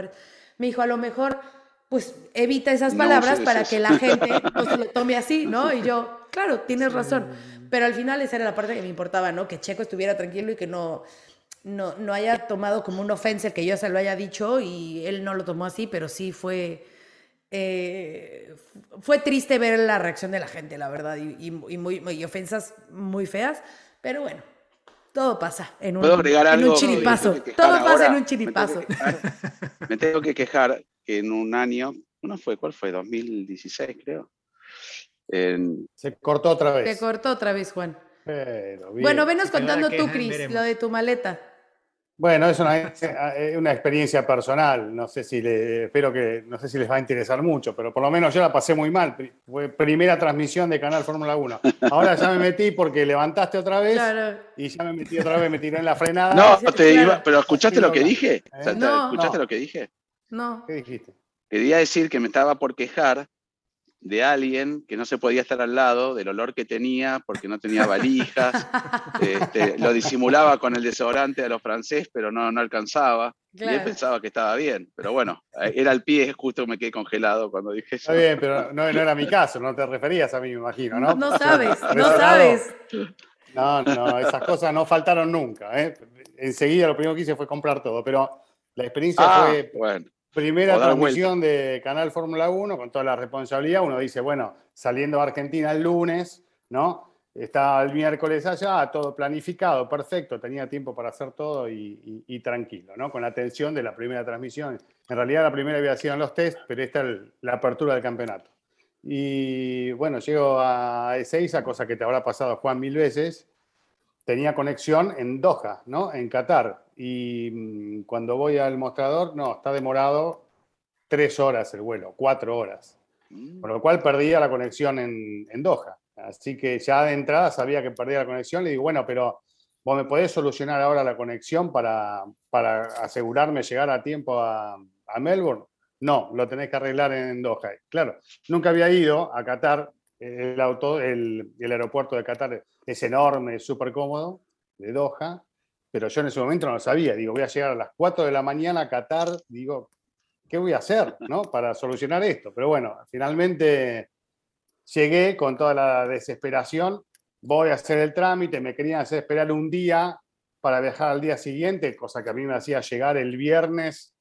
me dijo, a lo mejor, pues evita esas palabras para que la gente no se lo tome así, ¿no? Y yo, claro, tienes razón. Pero al final esa era la parte que me importaba, ¿no? Que Checo estuviera tranquilo y que no, no, no haya tomado como una ofensa que yo se lo haya dicho y él no lo tomó así, pero sí fue, eh, fue triste ver la reacción de la gente, la verdad, y, muy, ofensas muy feas, pero bueno, todo pasa en un, en un chiripazo. Todo pasa en un chiripazo. Me tengo, que quejar que en un año, ¿no fue? ¿Cuál fue? 2016, creo. Se cortó otra vez. Se cortó otra vez, Juan. bueno, venos contando tú, Cris, lo de tu maleta. Bueno, es una, eh, una, experiencia personal. No sé si le, espero que, no sé si les va a interesar mucho, pero por lo menos yo la pasé muy mal. Fue primera transmisión de Canal Fórmula 1. Ahora ya me metí porque levantaste otra vez y ya me metí otra vez, me tiré en la frenada. No, te iba, pero ¿escuchaste lo que dije? ¿Escuchaste lo que dije? No. ¿Qué dijiste? Quería decir que me estaba por quejar de alguien que no se podía estar al lado del olor que tenía porque no tenía valijas, este, lo disimulaba con el desodorante a los francés, pero no, no alcanzaba. Y él pensaba que estaba bien, pero bueno, era el pie, justo me quedé congelado cuando dije eso. Está bien, pero no, no, era mi caso, no te referías a mí, me imagino, ¿no? No sabes, no sabes. No, no, esas cosas no faltaron nunca. ¿eh? Enseguida lo primero que hice fue comprar todo, pero la experiencia ah, fue bueno. Primera transmisión de Canal Fórmula 1 con toda la responsabilidad. Uno dice, bueno, saliendo de Argentina el lunes, ¿no? Estaba el miércoles allá, todo planificado, perfecto, tenía tiempo para hacer todo y, tranquilo, ¿no? Con la atención de la primera transmisión. En realidad la primera había sido en los test, pero esta es la apertura del campeonato. Y bueno, llego a Ezeiza, cosa que te habrá pasado Juan mil veces. Tenía conexión en Doha, ¿no? En Qatar. Y mm, cuando voy al mostrador, no, está demorado tres horas el vuelo, cuatro horas. Mm. Con lo cual perdía la conexión en, en Doha. Así que ya de entrada sabía que perdía la conexión. Le digo, bueno, pero vos me podés solucionar ahora la conexión para, para asegurarme llegar a tiempo a, a Melbourne. No, lo tenés que arreglar en Doha. Claro, nunca había ido a Qatar. El, auto, el, el aeropuerto de Qatar es enorme, es súper cómodo, de Doha, pero yo en ese momento no lo sabía. Digo, voy a llegar a las 4 de la mañana a Qatar. Digo, ¿qué voy a hacer ¿no? para solucionar esto? Pero bueno, finalmente llegué con toda la desesperación. Voy a hacer el trámite, me querían hacer esperar un día para viajar al día siguiente, cosa que a mí me hacía llegar el viernes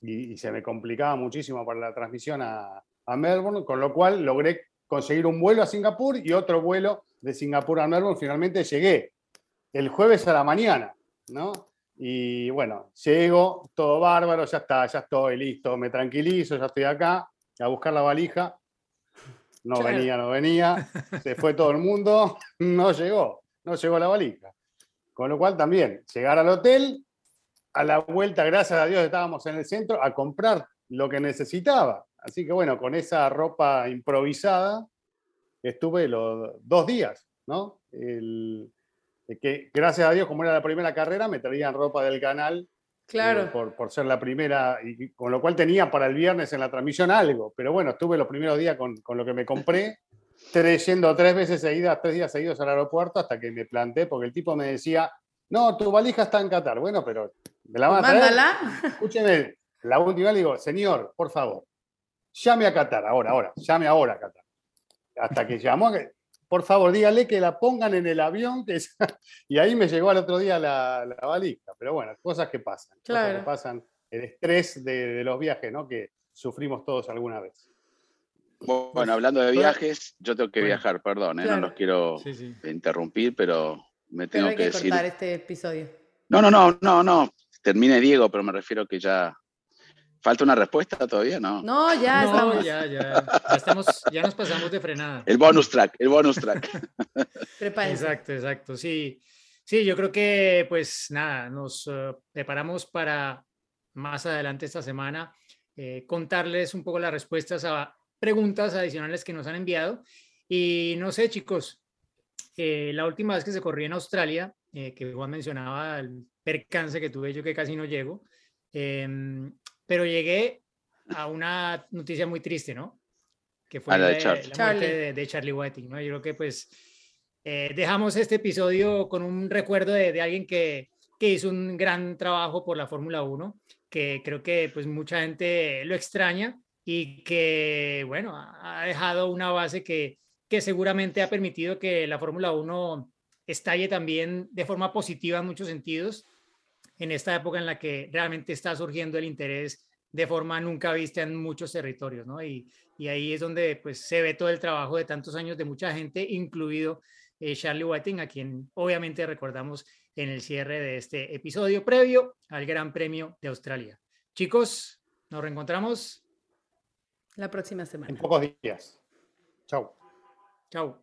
y, se me complicaba muchísimo para la transmisión a Melbourne, con lo cual logré conseguir un vuelo a Singapur y otro vuelo de Singapur a Melbourne. Finalmente llegué el jueves a la mañana, ¿no? Y bueno, llego, todo bárbaro, ya está, ya estoy listo, me tranquilizo, ya estoy acá, a buscar la valija. No Claro. venía, no venía, se fue todo el mundo, no llegó, no llegó la valija. Con lo cual también, llegar al hotel, a la vuelta, gracias a Dios estábamos en el centro, a comprar lo que necesitaba. Así que bueno, con esa ropa improvisada estuve los dos días, ¿no? El- que gracias a Dios, como era la primera carrera, me traían ropa del canal Claro. eh, por, por ser la primera, y con lo cual tenía para el viernes en la transmisión algo. Pero bueno, estuve los primeros días con, con lo que me compré, tres, yendo tres veces seguidas, tres días seguidos al aeropuerto hasta que me planté, porque el tipo me decía, no, tu valija está en Qatar. Bueno, pero me la van a traer. Mándala. Escúcheme, la última le digo, señor, por favor, llame a Qatar, ahora, ahora, llame ahora a Qatar. Hasta que llamó, por favor, dígale que la pongan en el avión, que es- y ahí me llegó al otro día la, la valija. Pero bueno, cosas que pasan, cosas Claro. que pasan, el estrés de, de los viajes, ¿no? Que sufrimos todos alguna vez. Bueno, hablando de viajes, yo tengo que Bueno, viajar, perdón, ¿eh? claro. no los quiero Sí, sí. interrumpir, pero me Pero tengo hay que que decir. cortar este episodio. No, no, no, no, no. Termine Diego, pero me refiero que ya. ¿Falta una respuesta todavía? No. No, ya no, estamos. ya, ya, ya estamos, ya nos pasamos de frenada. El bonus track, el bonus track. Prepárense. Exacto, exacto. Sí, sí, yo creo que pues nada, nos eh, preparamos para más adelante esta semana eh, contarles un poco las respuestas a preguntas adicionales que nos han enviado. Y no sé, chicos, eh, la última vez que se corría en Australia, eh, que Juan mencionaba el percance que tuve yo que casi no llego, em, pero llegué a una noticia muy triste, ¿no? Que fue A la de la, muerte Charlie. de, de Charlie Whiting, ¿no? Yo creo que pues eh, dejamos este episodio con un recuerdo de, de alguien que, que hizo un gran trabajo por la Fórmula 1, que creo que pues mucha gente lo extraña y que, bueno, ha ha dejado una base que, que seguramente ha permitido que la Fórmula 1 estalle también de forma positiva en muchos sentidos en esta época en la que realmente está surgiendo el interés de forma nunca vista en muchos territorios, ¿no? Y, y ahí es donde pues se ve todo el trabajo de tantos años de mucha gente, incluido eh, Charlie Whiting, a quien obviamente recordamos en el cierre de este episodio previo al Gran Premio de Australia. Chicos, nos reencontramos. La próxima semana. En pocos días. Chau. Chao.